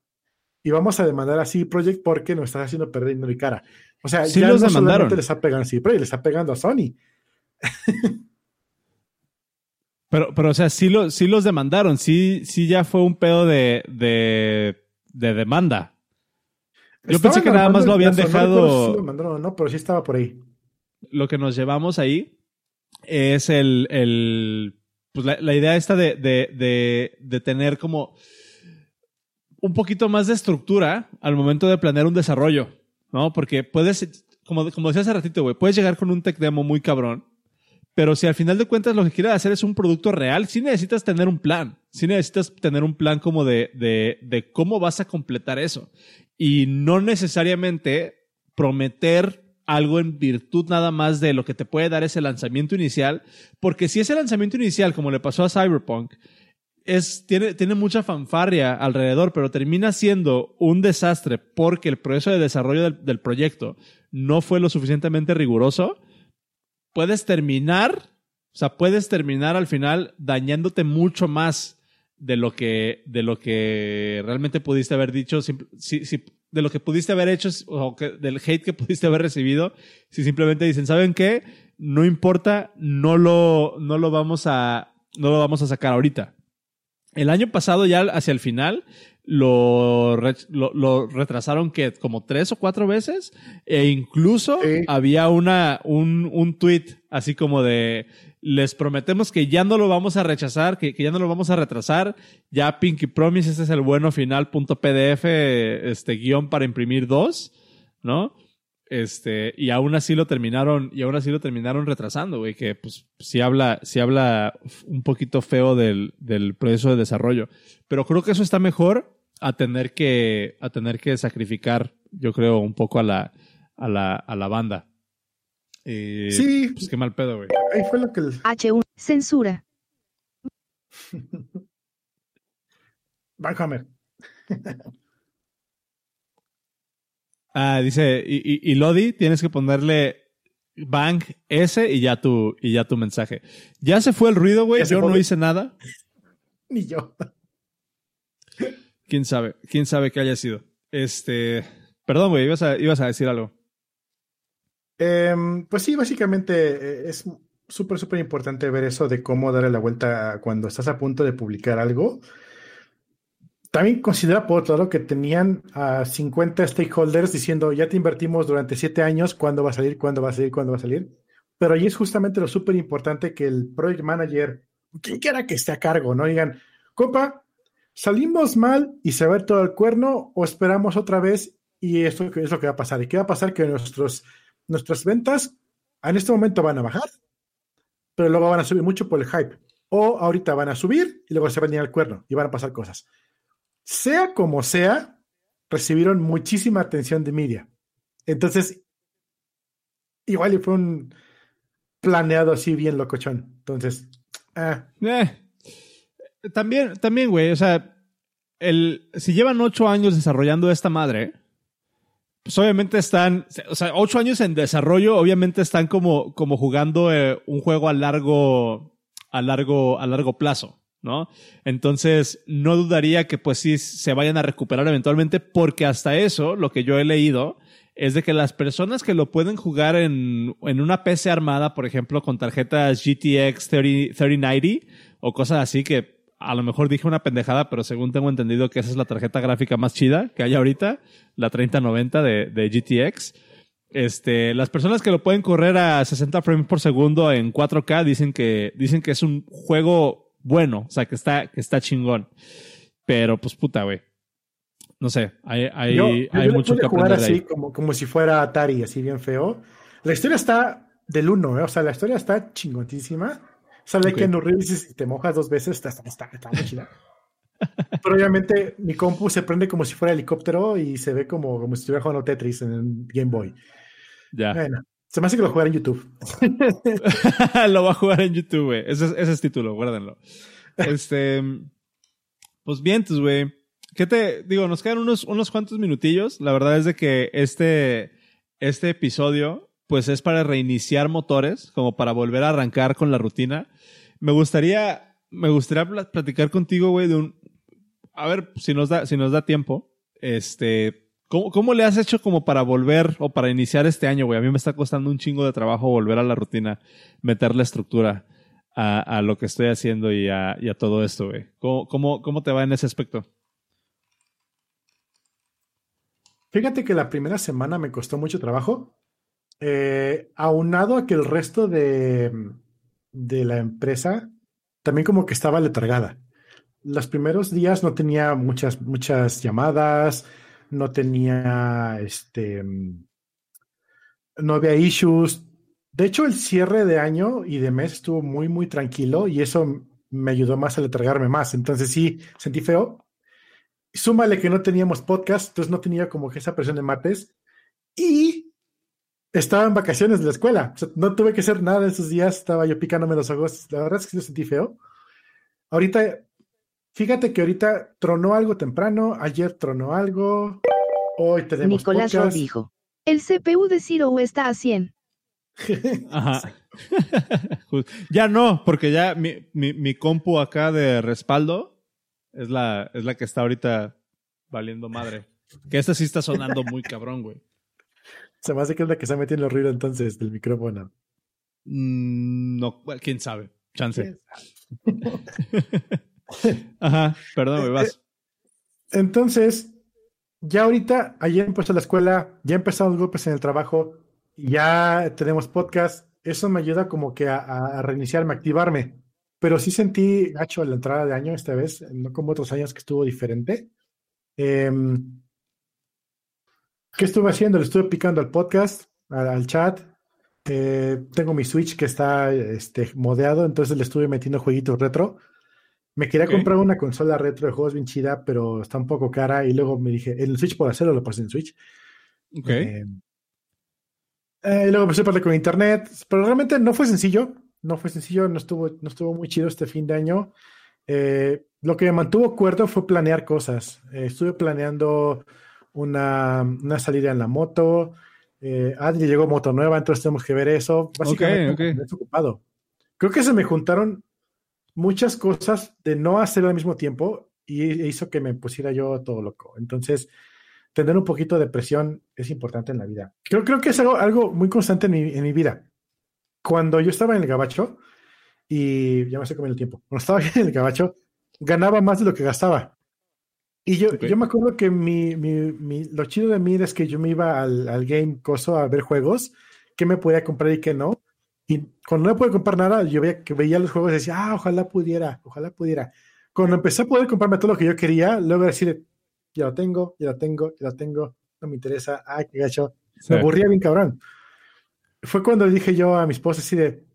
Y vamos a demandar así Project porque nos estás haciendo perder dinero y cara. O sea, Sí ya los no demandaron. solamente le está pegando a CD Projekt, le está pegando a Sony. Pero, pero, o sea, sí, lo, sí los demandaron. Sí, sí ya fue un pedo de, de, de demanda. Yo pensé que nada más lo habían dejado- lo mandaron no, pero sí estaba por ahí. Lo que nos llevamos ahí es el, el pues la, idea esta de, de, de, de tener como un poquito más de estructura al momento de planear un desarrollo, ¿no? Porque puedes, como, como decía hace ratito, güey, puedes llegar con un tech demo muy cabrón, pero si al final de cuentas lo que quieres hacer es un producto real, sí necesitas tener un plan. Sí necesitas tener un plan como de, de, de cómo vas a completar eso. Y no necesariamente prometer algo en virtud nada más de lo que te puede dar ese lanzamiento inicial, porque si ese lanzamiento inicial, como le pasó a Cyberpunk, es, tiene, tiene mucha fanfarria alrededor, pero termina siendo un desastre porque el proceso de desarrollo del, del proyecto no fue lo suficientemente riguroso, puedes terminar, o sea, puedes terminar al final dañándote mucho más de lo que, de lo que realmente pudiste haber dicho, si, si- de lo que pudiste haber hecho o que- del hate que pudiste haber recibido, si simplemente dicen, ¿saben qué? No importa, no lo, no lo vamos a, no lo vamos a sacar ahorita. El año pasado, ya hacia el final, lo, re- lo, lo retrasaron que como tres o cuatro veces, e incluso Sí. había una, un, un tweet así como de les prometemos que ya no lo vamos a rechazar, que, que ya no lo vamos a retrasar. Ya Pinky Promise, este es el bueno final punto PDF, este guion para imprimir dos, ¿no? Este, y aún así lo terminaron, y aún así lo terminaron retrasando, güey, que pues sí habla, sí habla un poquito feo del, del proceso de desarrollo. Pero creo que eso está mejor a tener que, a tener que sacrificar, yo creo, un poco a la, a la, a la banda. Eh, Sí. Pues qué mal pedo, güey. Ahí fue lo que... el- H1. Censura. Van Hammer. Ah, dice, y, y, y Lodi, tienes que ponerle bang S y ya tu, y ya tu mensaje. Ya se fue el ruido, güey. Yo no hice nada. Ni yo. Quién sabe, quién sabe qué haya sido. Este, perdón, güey, ibas a, ibas a decir algo. Em, pues sí, básicamente eh, es súper, súper importante ver eso de cómo darle la vuelta cuando estás a punto de publicar algo. También considera por otro lado que tenían a 50 stakeholders diciendo ya te invertimos durante 7 años, ¿cuándo va a salir? ¿Cuándo va a salir? ¿Cuándo va a salir? Pero ahí es justamente lo súper importante que el project manager, quien quiera que esté a cargo, ¿no? Digan, compa, ¿salimos mal y se va todo el cuerno o esperamos otra vez y esto es lo que va a pasar? ¿Y qué va a pasar? Que nuestros nuestras ventas en este momento van a bajar, pero luego van a subir mucho por el hype. O ahorita van a subir y luego se van a ir al cuerno y van a pasar cosas. Sea como sea, recibieron muchísima atención de media. Entonces, igual y fue un, planeado así bien locochón. Entonces, ah. Eh, también, también, güey, o sea, el, si llevan ocho años desarrollando esta madre, pues obviamente están, o sea, ocho años en desarrollo, obviamente están como, como jugando eh, un juego a largo, a largo, a largo plazo, ¿no? Entonces, no dudaría que pues sí se vayan a recuperar eventualmente, porque hasta eso, lo que yo he leído, es de que las personas que lo pueden jugar en, en una PC armada, por ejemplo, con tarjetas GTX 3090 o cosas así que a lo mejor dije una pendejada, pero según tengo entendido que esa es la tarjeta gráfica más chida que hay ahorita, la 3090 de, de GTX. Este, las personas que lo pueden correr a 60 frames por segundo en 4K dicen que, dicen que es un juego bueno, o sea, que está, que está chingón. Pero pues puta, güey. No sé, hay, hay, hay mucho que jugar así, como, como si fuera Atari, así bien feo. La historia está del uno, ¿eh? o sea, la historia está chingotísima. Sale que en Reeves y te mojas dos veces, está, está, está muy chida. Pero obviamente mi compu se prende como si fuera helicóptero y se ve como, como si estuviera jugando Tetris en el Game Boy. Ya. Bueno, se me hace que lo jugar en YouTube. lo va a jugar en YouTube, güey. Ese, ese, es título, guárdenlo. Este. Pues bien, pues, güey. ¿Qué te digo? Nos quedan unos, unos cuantos minutillos. La verdad es de que este, este episodio, pues es para reiniciar motores, como para volver a arrancar con la rutina. Me gustaría, me gustaría platicar contigo, güey, de un, a ver si nos da, si nos da tiempo. Este, ¿cómo, ¿cómo le has hecho como para volver o para iniciar este año, güey? A mí me está costando un chingo de trabajo volver a la rutina, meter la estructura a, a lo que estoy haciendo y a, a todo esto, güey. ¿Cómo, cómo, ¿Cómo te va en ese aspecto? Fíjate que la primera semana me costó mucho trabajo, eh, aunado a que el resto de, de la empresa también como que estaba letargada. Los primeros días no tenía muchas, muchas llamadas, no tenía, este, no había issues. De hecho, el cierre de año y de mes estuvo muy, muy tranquilo y eso me ayudó más a letargarme más. Entonces sí, sentí feo. Súmale que no teníamos podcast, entonces no tenía como que esa presión de martes. Y estaba en vacaciones de la escuela. no tuve que hacer nada esos días. Estaba yo picándome los ojos. La verdad es que sí lo sentí feo. Ahorita, fíjate que ahorita tronó algo temprano. Ayer tronó algo. Hoy tenemos Nicolás podcast. dijo. El CPU de Ciro está a 100. Ajá. ya no, porque ya mi, mi, mi, compu acá de respaldo es la, es la que está ahorita valiendo madre. Que esta sí está sonando muy cabrón, güey. Se me hace que es la que se metido en el ruido entonces del micrófono. Mm, no, quién sabe. Chance. Ajá, perdón, me vas. Entonces, ya ahorita, ayer empezó la escuela, ya empezaron los grupos en el trabajo, ya tenemos podcast. Eso me ayuda como que a, a reiniciarme, a activarme. Pero sí sentí gacho la entrada de año esta vez, no como otros años que estuvo diferente. Eh, ¿Qué estuve haciendo? Le estuve picando al podcast, al, chat. Eh, tengo mi Switch que está este, modeado, entonces le estuve metiendo jueguitos retro. Me quería comprar una consola retro de juegos bien chida, pero está un poco cara. Y luego me dije, en el Switch puedo hacerlo, lo pasé en Switch. Ok. Eh, eh, y luego empecé a hablar con internet, pero realmente no fue sencillo. No fue sencillo, no estuvo, no estuvo muy chido este fin de año. lo que me mantuvo cuerdo fue planear cosas. estuve planeando una, una salida en la moto. Eh, Adri llegó moto nueva, entonces tenemos que ver eso. Básicamente, okay, ocupado. Creo que se me juntaron muchas cosas de no hacer al mismo tiempo y hizo que me pusiera yo todo loco. Entonces, tener un poquito de presión es importante en la vida. Creo, creo que es algo, algo muy constante en mi, en mi vida. Cuando yo estaba en el gabacho, y ya me sé comer el tiempo, cuando estaba en el gabacho, ganaba más de lo que gastaba. Y yo, yo me acuerdo que mi, mi, mi, lo chido de mí es que yo me iba al, al game coso a ver juegos, qué me podía comprar y qué no. Y cuando no podía comprar nada, yo veía, que veía los juegos y decía, ah, ojalá pudiera, ojalá pudiera. Cuando empecé a poder comprarme todo lo que yo quería, luego decir, ya lo tengo, ya lo tengo, ya lo tengo, no me interesa, ay, qué gacho. Me aburría bien cabrón. Fue cuando dije yo a mi esposa así de,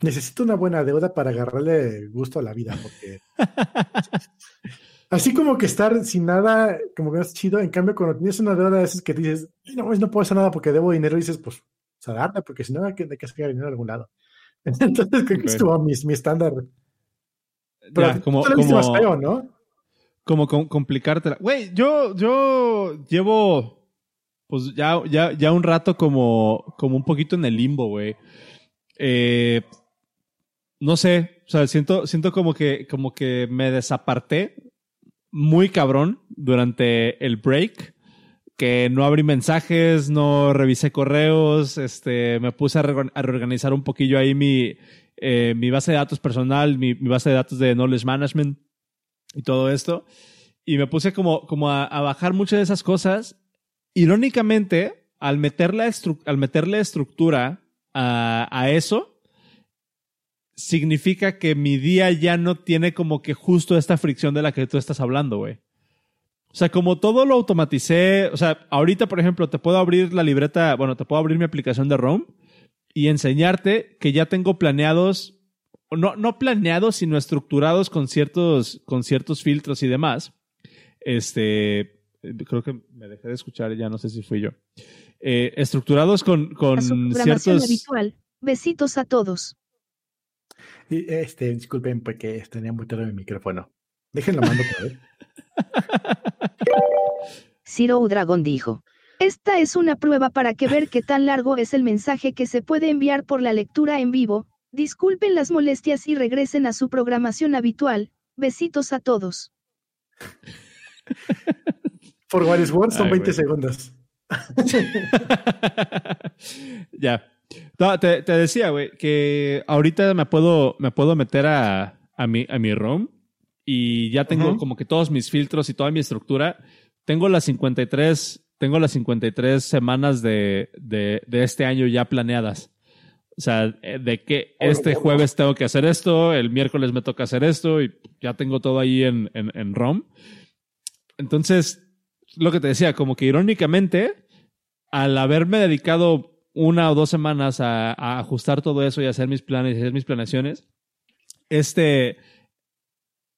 necesito una buena deuda para agarrarle gusto a la vida, porque Así como que estar sin nada, como que es chido. En cambio, cuando tienes una deuda de esas que dices, no, no puedo hacer nada porque debo dinero, dices, pues, o sea, porque si no hay que, hay que sacar dinero de algún lado. Entonces creo que estuvo mi, mi estándar. Pero como, como, ¿no? Como complicártela. Güey, yo, yo llevo pues ya, ya, ya un rato como, como un poquito en el limbo, güey. Eh, no sé, o sea, siento, siento como que, como que me desaparté muy cabrón durante el break, que no abrí mensajes, no revisé correos, este, me puse a, reorganizar un poquillo ahí mi, eh, mi base de datos personal, mi, base de datos de knowledge management y todo esto. Y me puse como, como a, bajar muchas de esas cosas. Irónicamente, al meterle, al meterle estructura a, a eso, significa que mi día ya no tiene como que justo esta fricción de la que tú estás hablando, güey. O sea, como todo lo automaticé, o sea, ahorita, por ejemplo, te puedo abrir la libreta, bueno, te puedo abrir mi aplicación de Roam y enseñarte que ya tengo planeados, no, no planeados, sino estructurados con ciertos, con ciertos filtros y demás. Este, creo que me dejé de escuchar, ya no sé si fui yo. Eh, estructurados con, con ciertos... habitual. Besitos a todos. Este, disculpen porque tenía muy tarde mi micrófono. Déjenlo mando por ahí. Ciro Dragon dijo. Esta es una prueba para que ver qué tan largo es el mensaje que se puede enviar por la lectura en vivo. Disculpen las molestias y regresen a su programación habitual. Besitos a todos. For what is worth, son 20 segundos. ya te, decía, güey, que ahorita me puedo, me puedo meter a, a, mi, a mi ROM y ya tengo como que todos mis filtros y toda mi estructura. Tengo las 53, tengo las 53 semanas de, de, de este año ya planeadas. O sea, eh, de que este jueves tengo que hacer esto, el miércoles me toca hacer esto y ya tengo todo ahí en, en, en ROM. Entonces, lo que te decía, como que irónicamente, al haberme dedicado una o dos semanas a, ajustar todo eso y hacer mis planes y hacer mis planeaciones, este,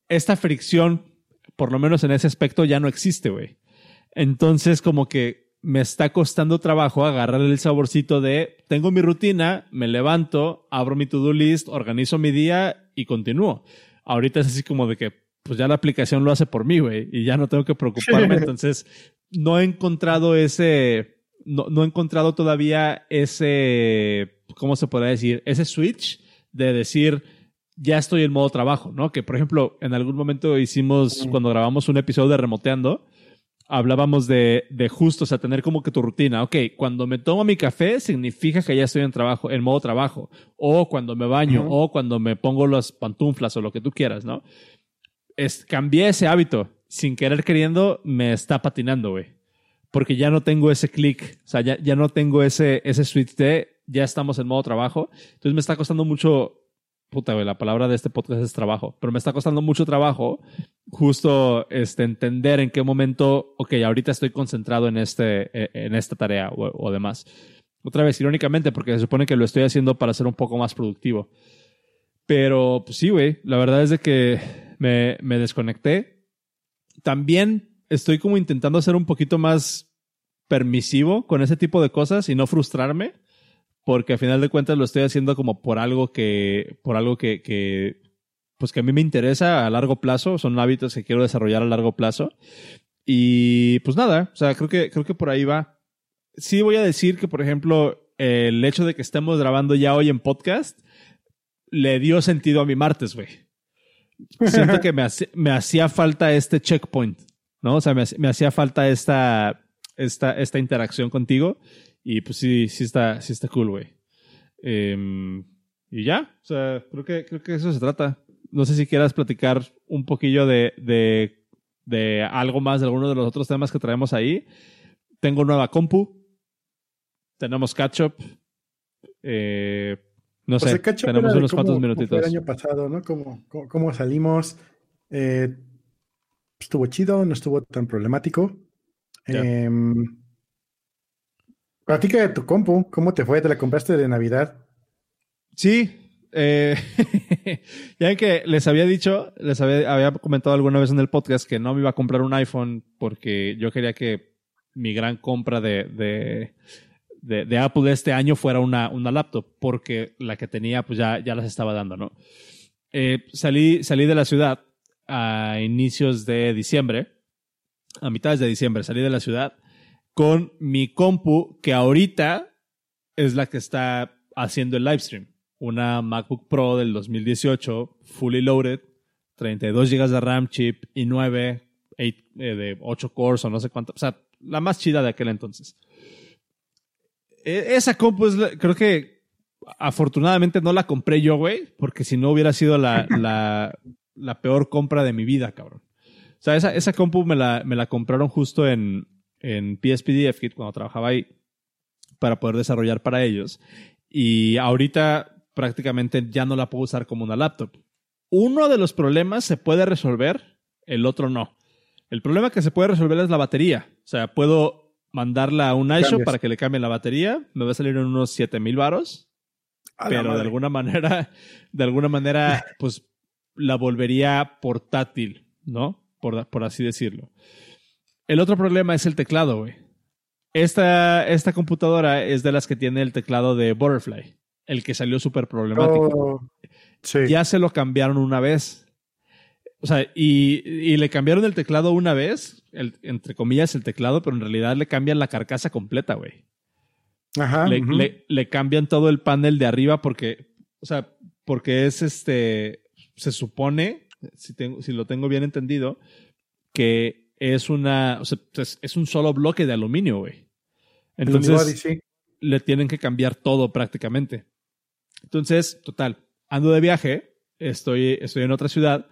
esta fricción, por lo menos en ese aspecto, ya no existe, güey. Entonces, como que me está costando trabajo agarrar el saborcito de, tengo mi rutina, me levanto, abro mi to-do list, organizo mi día y continúo. Ahorita es así como de que, pues ya la aplicación lo hace por mí, güey, y ya no tengo que preocuparme. Entonces, no he encontrado ese, no, he encontrado todavía ese, ¿cómo se podría decir? Ese switch de decir, ya estoy en modo trabajo, ¿no? Que por ejemplo, en algún momento hicimos, cuando grabamos un episodio de Remoteando, hablábamos de, de justo, o sea, tener como que tu rutina. Ok, cuando me tomo mi café significa que ya estoy en trabajo, en modo trabajo. O cuando me baño, o cuando me pongo las pantuflas o lo que tú quieras, ¿no? Es, cambié ese hábito. Sin querer queriendo, me está patinando, güey porque ya no tengo ese clic, o sea, ya, ya no tengo ese, ese switch de ya estamos en modo trabajo. Entonces me está costando mucho, puta, güey, la palabra de este podcast es trabajo, pero me está costando mucho trabajo justo este, entender en qué momento, ok, ahorita estoy concentrado en, este, e, en esta tarea o, o demás. Otra vez, irónicamente, porque se supone que lo estoy haciendo para ser un poco más productivo. Pero, pues sí, güey, la verdad es de que me, me desconecté. También estoy como intentando ser un poquito más permisivo con ese tipo de cosas y no frustrarme, porque al final de cuentas lo estoy haciendo como por algo que, por algo que, que, pues que a mí me interesa a largo plazo, son hábitos que quiero desarrollar a largo plazo. Y pues nada, o sea, creo que, creo que por ahí va. Sí voy a decir que, por ejemplo, el hecho de que estemos grabando ya hoy en podcast le dio sentido a mi martes, güey. Siento que me, me hacía falta este checkpoint. ¿No? O sea, me, hacía falta esta, esta, esta interacción contigo y pues sí, sí está, sí está cool, güey. Em, y ya, o sea, creo que, creo que eso se trata. No sé si quieras platicar un poquillo de, de, de algo más de alguno de los otros temas que traemos ahí. Tengo nueva compu. Tenemos catch-up. Eh, no pues sé, tenemos unos cuantos minutitos. el año pasado, ¿no? ¿Cómo, cómo, salimos? Eh, estuvo chido, no estuvo tan problemático. Eh, platica de tu compu, ¿cómo te fue? ¿Te la compraste de Navidad? Sí. Eh, ya que les había dicho, les había, había comentado alguna vez en el podcast que no me iba a comprar un iPhone porque yo quería que mi gran compra de, de, de, Apple de este año fuera una, una laptop, porque la que tenía pues ya, ya las estaba dando, ¿no? Eh, salí, salí de la ciudad a inicios de diciembre, a mitades de diciembre, salí de la ciudad con mi compu, que ahorita es la que está haciendo el livestream. Una MacBook Pro del 2018, fully loaded, 32 GB de RAM chip y 9 eh, de 8 cores o no sé cuánto. O sea, la más chida de aquel entonces. E, esa compu es, creo que afortunadamente no la compré yo, güey, porque si no hubiera sido la, la, la, peor compra de mi vida, cabrón. O sea, esa, esa compu me la, me la compraron justo en, en PSPDF Kit cuando trabajaba ahí para poder desarrollar para ellos. Y ahorita prácticamente ya no la puedo usar como una laptop. Uno de los problemas se puede resolver, el otro no. El problema que se puede resolver es la batería. O sea, puedo mandarla a un iShop para que le cambie la batería. Me va a salir en unos 7000 varos. Pero de alguna manera, de alguna manera, pues la volvería portátil, ¿no? Por, por así decirlo. El otro problema es el teclado, güey. Esta, esta computadora es de las que tiene el teclado de Butterfly, el que salió súper problemático. Oh, ya se lo cambiaron una vez. O sea, y, le cambiaron el teclado una vez, entre comillas el teclado, pero en realidad le cambian la carcasa completa, güey. Ajá. Le, le, cambian todo el panel de arriba porque, o sea, porque es este, se supone, si, tengo, si lo tengo bien entendido, que es una, o sea, es, un solo bloque de aluminio, güey. Entonces, le tienen que cambiar todo prácticamente. Entonces, total, ando de viaje, estoy, estoy en otra ciudad.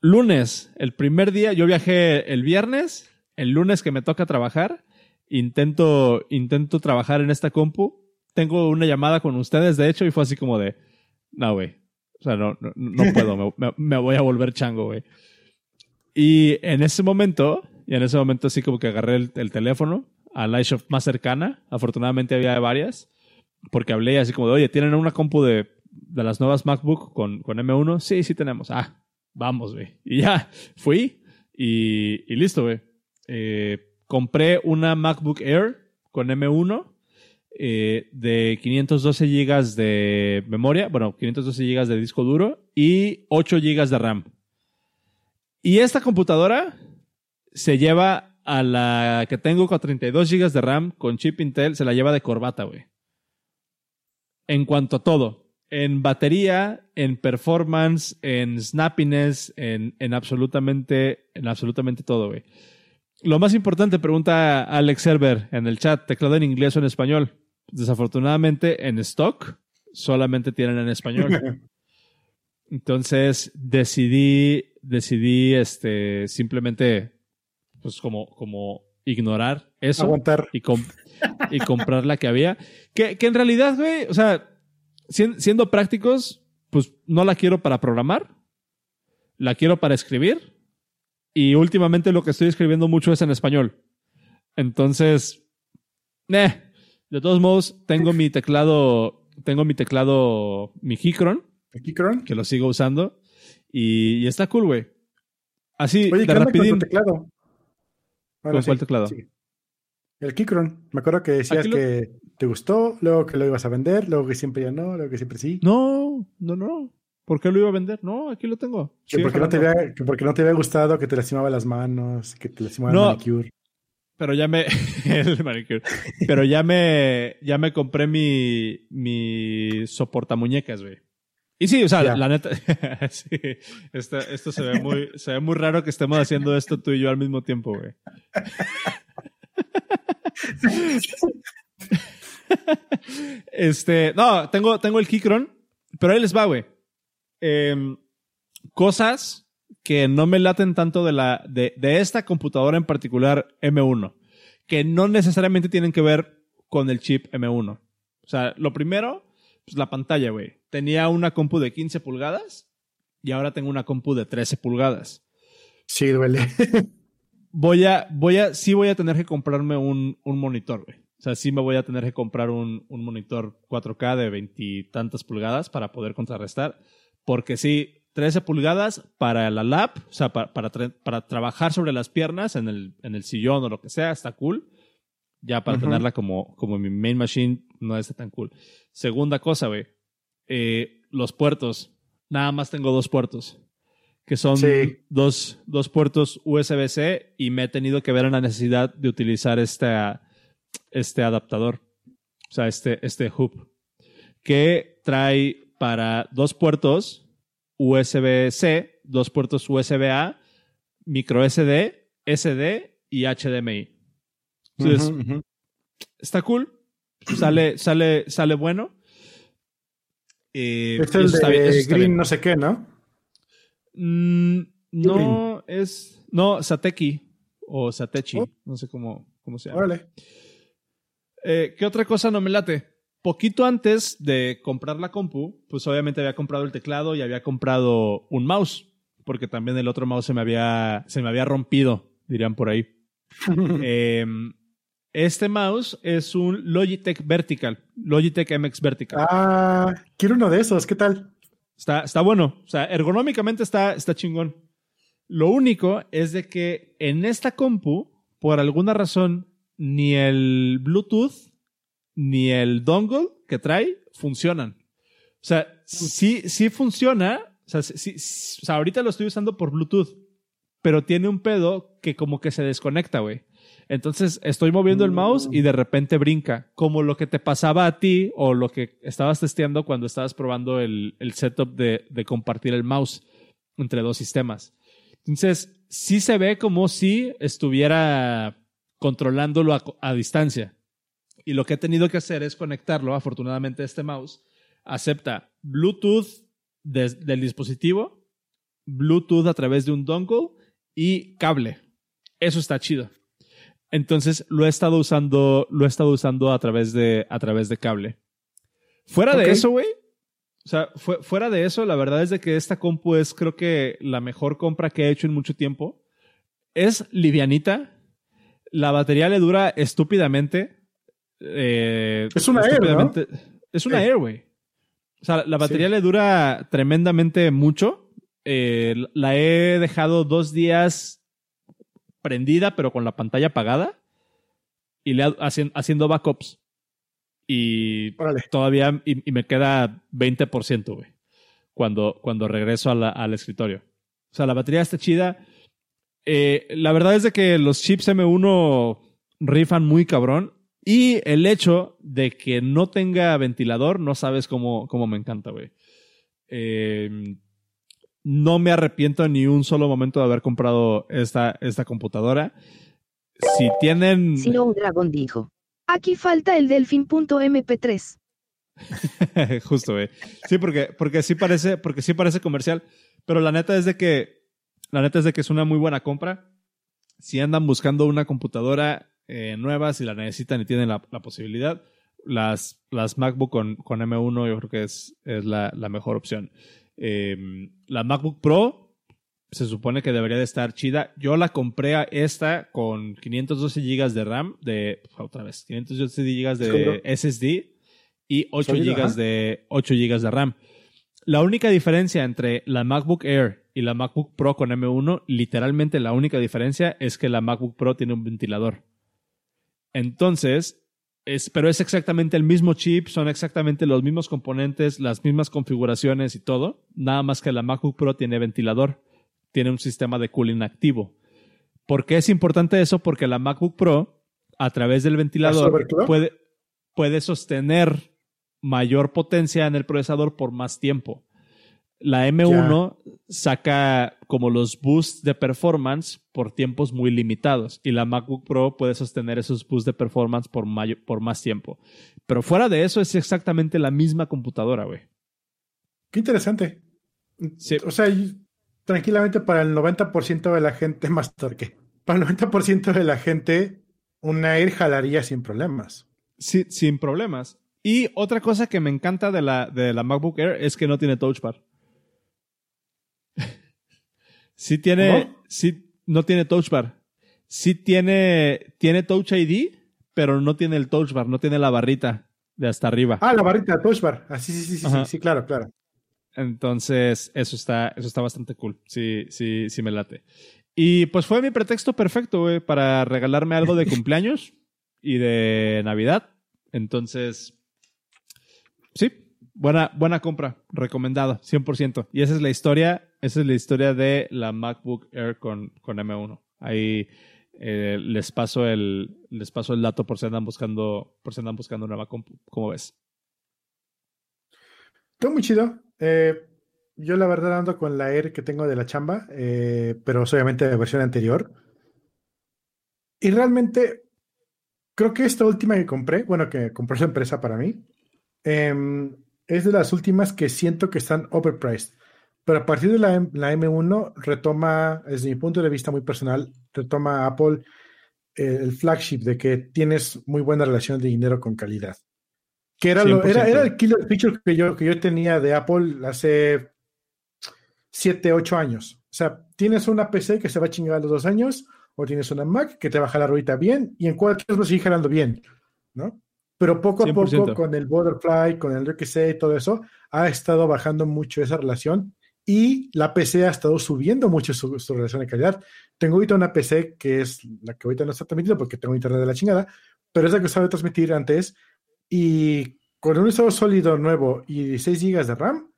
Lunes, el primer día, yo viajé el viernes, el lunes que me toca trabajar, intento, intento trabajar en esta compu. Tengo una llamada con ustedes, de hecho, y fue así como de, no, güey. O sea, no, no, puedo, me, me, voy a volver chango, güey. Y en ese momento, y en ese momento así como que agarré el, teléfono a la iShop más cercana, afortunadamente había varias, porque hablé así como de, oye, ¿tienen una compu de, de las nuevas MacBook con, con M1? Sí, sí tenemos. Ah, vamos, güey. Y ya, fui y, y listo, güey. Eh, compré una MacBook Air con M1 eh, de 512 GB de memoria, bueno, 512 GB de disco duro y 8 GB de RAM. Y esta computadora se lleva a la que tengo con 32 GB de RAM con chip Intel, se la lleva de corbata, güey. En cuanto a todo. En batería, en performance, en snappiness, en, en absolutamente, en absolutamente todo, güey. Lo más importante, pregunta Alex Server en el chat, teclado en inglés o en español. Desafortunadamente, en stock solamente tienen en español. Entonces decidí decidí este, simplemente, pues como, como ignorar eso. Aguantar. Y, y comprar la que había. Que, que en realidad, güey, o sea, siendo prácticos, pues no la quiero para programar. La quiero para escribir. Y últimamente lo que estoy escribiendo mucho es en español. Entonces, eh, de todos modos, tengo mi teclado, tengo mi teclado, mi Keychron. Que lo sigo usando. Y, está cool, güey. Así, Oye, de rapidín. Con tu teclado? ¿Con cuál teclado? El Keychron. Me acuerdo que decías que te gustó, luego que lo ibas a vender, luego que siempre ya no, luego que siempre sí. No, no, no. ¿Por qué lo iba a vender? No, aquí lo tengo. Que porque, no te había, porque no te había gustado que te lastimaba las manos, que te lastimaba el manicure. Pero ya me. el manicure. Pero ya me. Ya me compré mi. Mi soportamuñecas, güey. Y sí, o sea, la neta, sí, esto, esto, se, ve muy, se ve muy raro que estemos haciendo esto tú y yo al mismo tiempo, güey. este, no, tengo, tengo el Keychron, pero ahí les va, güey. Em, cosas que no me laten tanto de, la, de, de esta computadora en particular M1, que no necesariamente tienen que ver con el chip M1. O sea, lo primero, pues la pantalla, güey tenía una compu de 15 pulgadas y ahora tengo una compu de 13 pulgadas. Sí, duele. voy a, voy a, sí voy a tener que comprarme un, un monitor, güey. O sea, sí me voy a tener que comprar un, un monitor 4K de veintitantas pulgadas para poder contrarrestar. Porque sí, 13 pulgadas para la lap, o sea, para, para, para, trabajar sobre las piernas en el, en el sillón o lo que sea, está cool. Ya para tenerla como, como mi main machine no es tan cool. Segunda cosa, güey. Eh, los puertos. Nada más tengo dos puertos. Que son dos, dos, puertos USB-C y me he tenido que ver en la necesidad de utilizar este, este adaptador. O sea, este, este hub. Que trae para dos puertos USB-C, dos puertos USB-A, micro SD, SD y HDMI. Entonces, está cool. Sale, sale, sale bueno. Eh, es el de Green no sé qué, ¿no? Mm, no, es... No, Sateki o Satechi. Oh. No sé cómo, cómo se llama. Órale. Eh, ¿Qué otra cosa no me late? Poquito antes de comprar la compu, pues obviamente había comprado el teclado y había comprado un mouse, porque también el otro mouse se me había, se me había rompido, dirían por ahí. Em, este mouse es un Logitech Vertical, Logitech MX Vertical. Ah, quiero uno de esos, ¿qué tal? Está, está bueno, o sea, ergonómicamente está, está chingón. Lo único es de que en esta compu, por alguna razón, ni el Bluetooth ni el dongle que trae funcionan. O sea, sí, sí funciona. O sea, sí, o sea, ahorita lo estoy usando por Bluetooth, pero tiene un pedo que como que se desconecta, güey. Entonces estoy moviendo el mouse y de repente brinca, como lo que te pasaba a ti o lo que estabas testeando cuando estabas probando el, el setup de, de, compartir el mouse entre dos sistemas. Entonces, sí se ve como si estuviera controlándolo a, distancia. Y lo que he tenido que hacer es conectarlo. Afortunadamente, este mouse acepta Bluetooth del dispositivo, Bluetooth a través de un dongle y cable. Eso está chido. Entonces lo he estado usando, lo he estado usando a través de, a través de cable. Fuera de eso, güey. O sea, fuera de eso, la verdad es de que esta compu es creo que la mejor compra que he hecho en mucho tiempo. Es livianita, la batería le dura estúpidamente. Eh, es una Air, ¿no? Es una Air, güey. O sea, la batería le dura tremendamente mucho. Eh, la he dejado dos días prendida, pero con la pantalla apagada. Y le haciendo backups. Y todavía y, me queda 20%, güey. Cuando, cuando regreso al escritorio. O sea, la batería está chida. Eh, la verdad es de que los chips M1 rifan muy cabrón. Y el hecho de que no tenga ventilador, no sabes cómo, cómo me encanta, güey. Em, no me arrepiento ni un solo momento de haber comprado esta, esta computadora. Si tienen. Si no, un dragón dijo. Aquí falta el delfin.mp3. Justo, güey. Sí, porque, porque sí parece, porque sí parece comercial. Pero la neta es de que la neta es de que es una muy buena compra. Si andan buscando una computadora eh, nueva, si la necesitan y tienen la, posibilidad, las, las MacBook con, con, M1 yo creo que es, es la, mejor opción. Em, la MacBook Pro se supone que debería de estar chida. Yo la compré a esta con 512 GB de RAM, de otra vez, 512 GB de SSD y 8 GB de 8 GB de RAM. La única diferencia entre la MacBook Air y la MacBook Pro con M1, literalmente la única diferencia es que la MacBook Pro tiene un ventilador. Entonces, es, pero es exactamente el mismo chip, son exactamente los mismos componentes, las mismas configuraciones y todo, nada más que la MacBook Pro tiene ventilador, tiene un sistema de cooling activo. ¿Por qué es importante eso? Porque la MacBook Pro, a través del ventilador, puede, puede sostener mayor potencia en el procesador por más tiempo. La M1 saca como los boosts de performance por tiempos muy limitados y la MacBook Pro puede sostener esos boosts de performance por, por más tiempo. Pero fuera de eso es exactamente la misma computadora, güey. Qué interesante. O sea, tranquilamente para el 90% de la gente, más torque. Para el 90% de la gente, una Air jalaría sin problemas. Sí, sin problemas. Y otra cosa que me encanta de la, de la MacBook Air es que no tiene touch bar. Sí tiene, sí, no tiene touch bar. Sí tiene, tiene touch ID, pero no tiene el touch bar, no tiene la barrita de hasta arriba. Ah, la barrita, touch bar. Ah, sí, sí, sí, sí, sí, claro, claro. Entonces, eso está, eso está bastante cool. Sí, sí, sí me late. Y pues fue mi pretexto perfecto, güey, para regalarme algo de cumpleaños. y de Navidad. Entonces, sí, buena, buena compra, recomendado, 100%. Y esa es la historia, esa es la historia de la MacBook Air con, con M1. Ahí eh, les paso el les paso el dato por si andan buscando por si andan buscando una compu. ¿Cómo ves? Todo muy chido. Eh, yo la verdad ando con la Air que tengo de la chamba, eh, pero obviamente de versión anterior. Y realmente creo que esta última que compré, bueno, que compró esa empresa para mí, em, es de las últimas que siento que están overpriced. Pero a partir de la, M1 retoma, desde mi punto de vista muy personal, retoma Apple eh, el flagship de que tienes muy buena relación de dinero con calidad. Que era, lo, era, era, el killer feature que yo, que yo tenía de Apple hace 7, 8 años. O sea, tienes una PC que se va a chingar a los dos años, o tienes una Mac que te va a jalar ahorita bien, y en cualquier caso sigue jalando bien, ¿no? Pero poco a poco, con el Butterfly, con el RQC y todo eso, ha estado bajando mucho esa relación y la PC ha estado subiendo mucho su, relación de calidad. Tengo ahorita una PC que es la que ahorita no está transmitiendo porque tengo internet de la chingada, pero es la que sabe transmitir antes y con un estado sólido nuevo y 16 GB de RAM,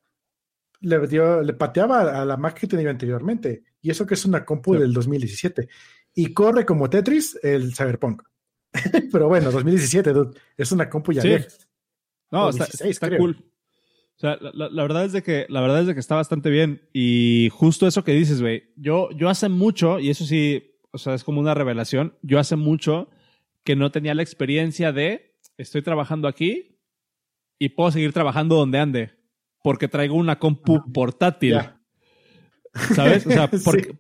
le, dio, le pateaba a la Mac que tenía anteriormente. Y eso que es una compu del 2017. Y corre como Tetris el Cyberpunk. Pero bueno, 2017, es una compu ya No, está, cool. O sea, la, verdad es de que, la verdad es de que está bastante bien. Y justo eso que dices, güey. Yo, yo hace mucho, y eso sí, o sea, es como una revelación. Yo hace mucho que no tenía la experiencia de estoy trabajando aquí y puedo seguir trabajando donde ande. Porque traigo una compu portátil. ¿Sabes? O sea, porque,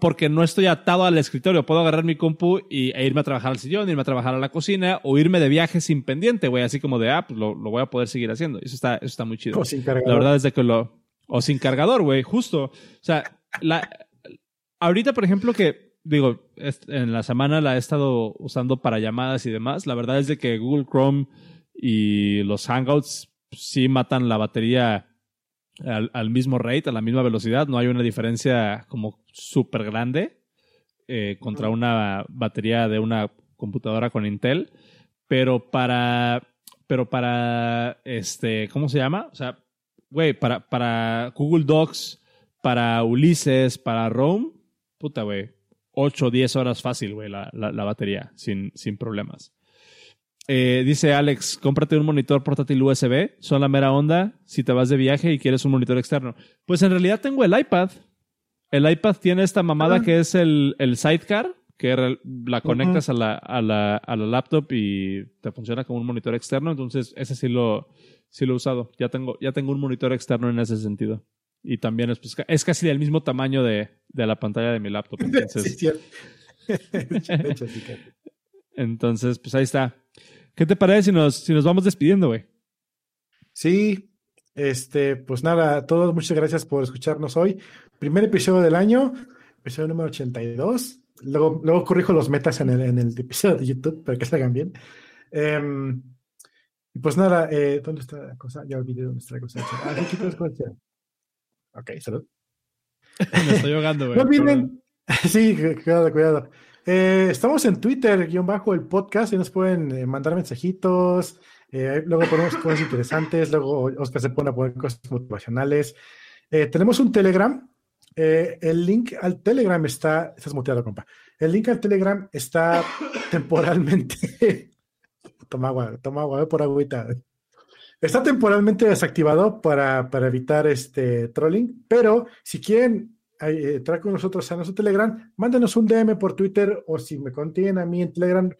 porque no estoy atado al escritorio. Puedo agarrar mi compu y, e irme a trabajar al sillón, irme a trabajar a la cocina o irme de viaje sin pendiente, güey. Así como de, ah, pues lo, voy a poder seguir haciendo. Eso está, eso está muy chido. O sin cargador. La verdad es de que lo... O sin cargador, güey, justo. O sea, la, ahorita, por ejemplo, que digo, en la semana la he estado usando para llamadas y demás. La verdad es de que Google Chrome y los Hangouts sí matan la batería al, mismo rate, a la misma velocidad. No hay una diferencia como súper grande eh, contra una batería de una computadora con Intel. Pero para. Pero para. Este. ¿Cómo se llama? O sea, güey, para, para Google Docs, para Ulises, para Rome, puta, güey. 8 o 10 horas fácil, güey, la, la, batería, sin, sin problemas. Eh, dice Alex, cómprate un monitor portátil USB, son la mera onda si te vas de viaje y quieres un monitor externo. Pues en realidad tengo el iPad. El iPad tiene esta mamada ah. que es el, el sidecar, que la conectas a, la, a, la, a, la, laptop y te funciona como un monitor externo. Entonces, ese sí lo, sí lo he usado. Ya tengo, ya tengo un monitor externo en ese sentido. Y también es, pues, es casi del mismo tamaño de, de, la pantalla de mi laptop. Entonces, entonces pues ahí está. ¿Qué te parece si nos, si nos vamos despidiendo, güey? Sí, este, pues nada, a todos muchas gracias por escucharnos hoy. Primer episodio del año, episodio número 82. Luego, luego corrijo los metas en el, en el episodio de YouTube para que salgan bien. Eh, pues nada, eh, ¿dónde está la cosa? Ya olvidé dónde está la cosa. Ah, aquí Ok, salud. Me estoy ahogando, güey. No olviden. Sí, cuidado, cuidado. Eh, estamos en Twitter, guion bajo el podcast, y nos pueden eh, mandar mensajitos. Eh, luego ponemos cosas interesantes. Luego Oscar se pone a poner cosas motivacionales. tenemos un Telegram. el link al Telegram está. Estás muteado, compa. El link al Telegram está temporalmente. toma agua, toma agua, por agüita. Está temporalmente desactivado para, para evitar este trolling, pero si quieren eh, con nosotros a nuestro Telegram, mándenos un DM por Twitter o si me contienen a mí en Telegram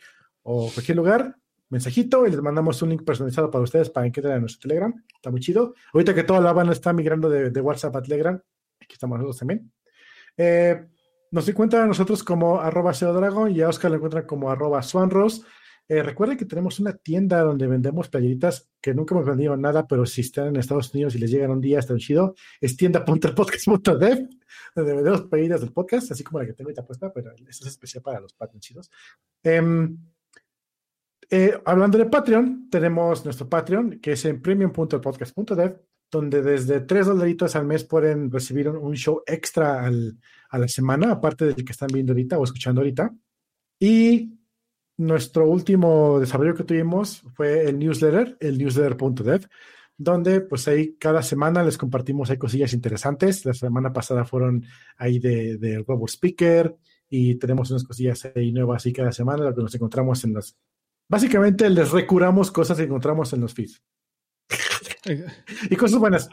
o cualquier lugar, mensajito y les mandamos un link personalizado para ustedes para que entren a nuestro Telegram. Está muy chido. Ahorita que toda la banda está migrando de, WhatsApp a Telegram, aquí estamos nosotros también. Eh, nos encuentran a nosotros como arroba Dragon y a Oscar lo encuentran como arroba Swanros. Eh, recuerden que tenemos una tienda donde vendemos playeritas que nunca hemos vendido nada, pero si están en Estados Unidos y les llegan un día, está chido. Es tienda.podcast.dev, donde vendemos playeras del podcast, así como la que tengo ahorita puesta, pero esta es especial para los Patreon chidos. Em, eh, hablando de Patreon, tenemos nuestro Patreon, que es en premium.podcast.dev, donde desde tres dolaritos al mes pueden recibir un, show extra a la semana, aparte del que están viendo ahorita o escuchando ahorita. Y nuestro último desarrollo que tuvimos fue el newsletter, el newsletter.dev, donde pues ahí cada semana les compartimos hay cosillas interesantes. La semana pasada fueron ahí de, de Robot Speaker y tenemos unas cosillas ahí nuevas así cada semana, lo que nos encontramos en los... Básicamente les recuramos cosas que encontramos en los feeds. y cosas buenas.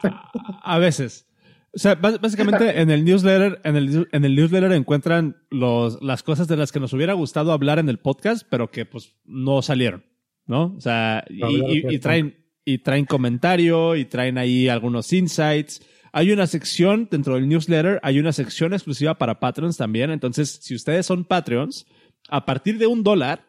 A veces. O sea, básicamente en el newsletter, en el, en el newsletter encuentran los, las cosas de las que nos hubiera gustado hablar en el podcast, pero que pues no salieron, ¿no? O sea, y, traen, y traen comentario y traen ahí algunos insights. Hay una sección dentro del newsletter, hay una sección exclusiva para Patreons también. Entonces, si ustedes son Patreons, a partir de un dólar,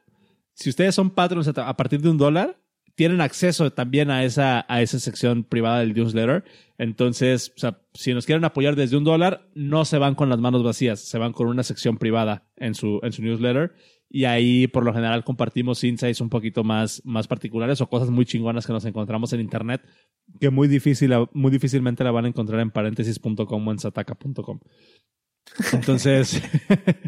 si ustedes son Patreons a partir de un dólar, tienen acceso también a esa, a esa sección privada del newsletter. Entonces, o sea, si nos quieren apoyar desde un dólar, no se van con las manos vacías, se van con una sección privada en su, en su newsletter. Y ahí, por lo general, compartimos insights un poquito más, más particulares o cosas muy chingonas que nos encontramos en Internet que muy, difícil, muy difícilmente la van a encontrar en paréntesis.com o en sataka.com. Entonces,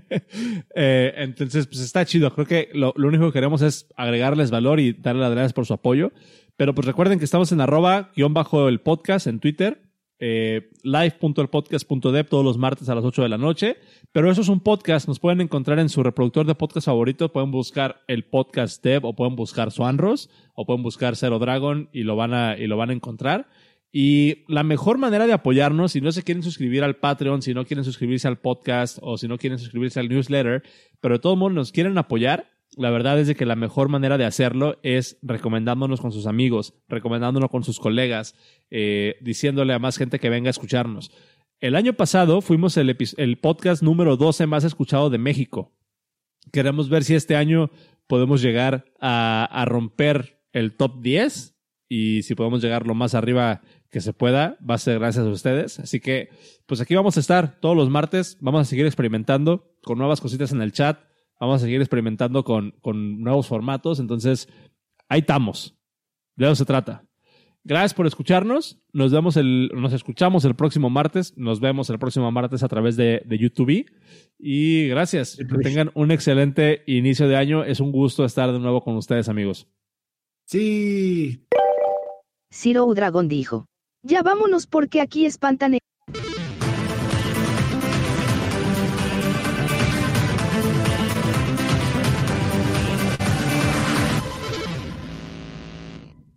eh, entonces, pues está chido. Creo que lo, único que queremos es agregarles valor y darles las gracias por su apoyo. Pero pues recuerden que estamos en arroba guion bajo el podcast en Twitter, eh, live.elpodcast.dev todos los martes a las 8 de la noche. Pero eso es un podcast. Nos pueden encontrar en su reproductor de podcast favorito. Pueden buscar el podcast dev o pueden buscar Swanros o pueden buscar Zero Dragon y lo van y lo van a encontrar. Y la mejor manera de apoyarnos, si no se quieren suscribir al Patreon, si no quieren suscribirse al podcast o si no quieren suscribirse al newsletter, pero de todos modos nos quieren apoyar, la verdad es de que la mejor manera de hacerlo es recomendándonos con sus amigos, recomendándonos con sus colegas, eh, diciéndole a más gente que venga a escucharnos. El año pasado fuimos el, podcast número 12 más escuchado de México. Queremos ver si este año podemos llegar a romper el top 10 y si podemos llegar lo más arriba que se pueda, va a ser gracias a ustedes. Así que, pues aquí vamos a estar todos los martes, vamos a seguir experimentando con nuevas cositas en el chat, vamos a seguir experimentando con, con nuevos formatos, entonces ahí estamos. De eso se trata. Gracias por escucharnos. Nos vemos el, nos escuchamos el próximo martes. Nos vemos el próximo martes a través de, de YouTube. Y gracias. Que tengan un excelente inicio de año. Es un gusto estar de nuevo con ustedes, amigos. Sí. Zero Dragon dijo. Ya vámonos porque aquí espantan.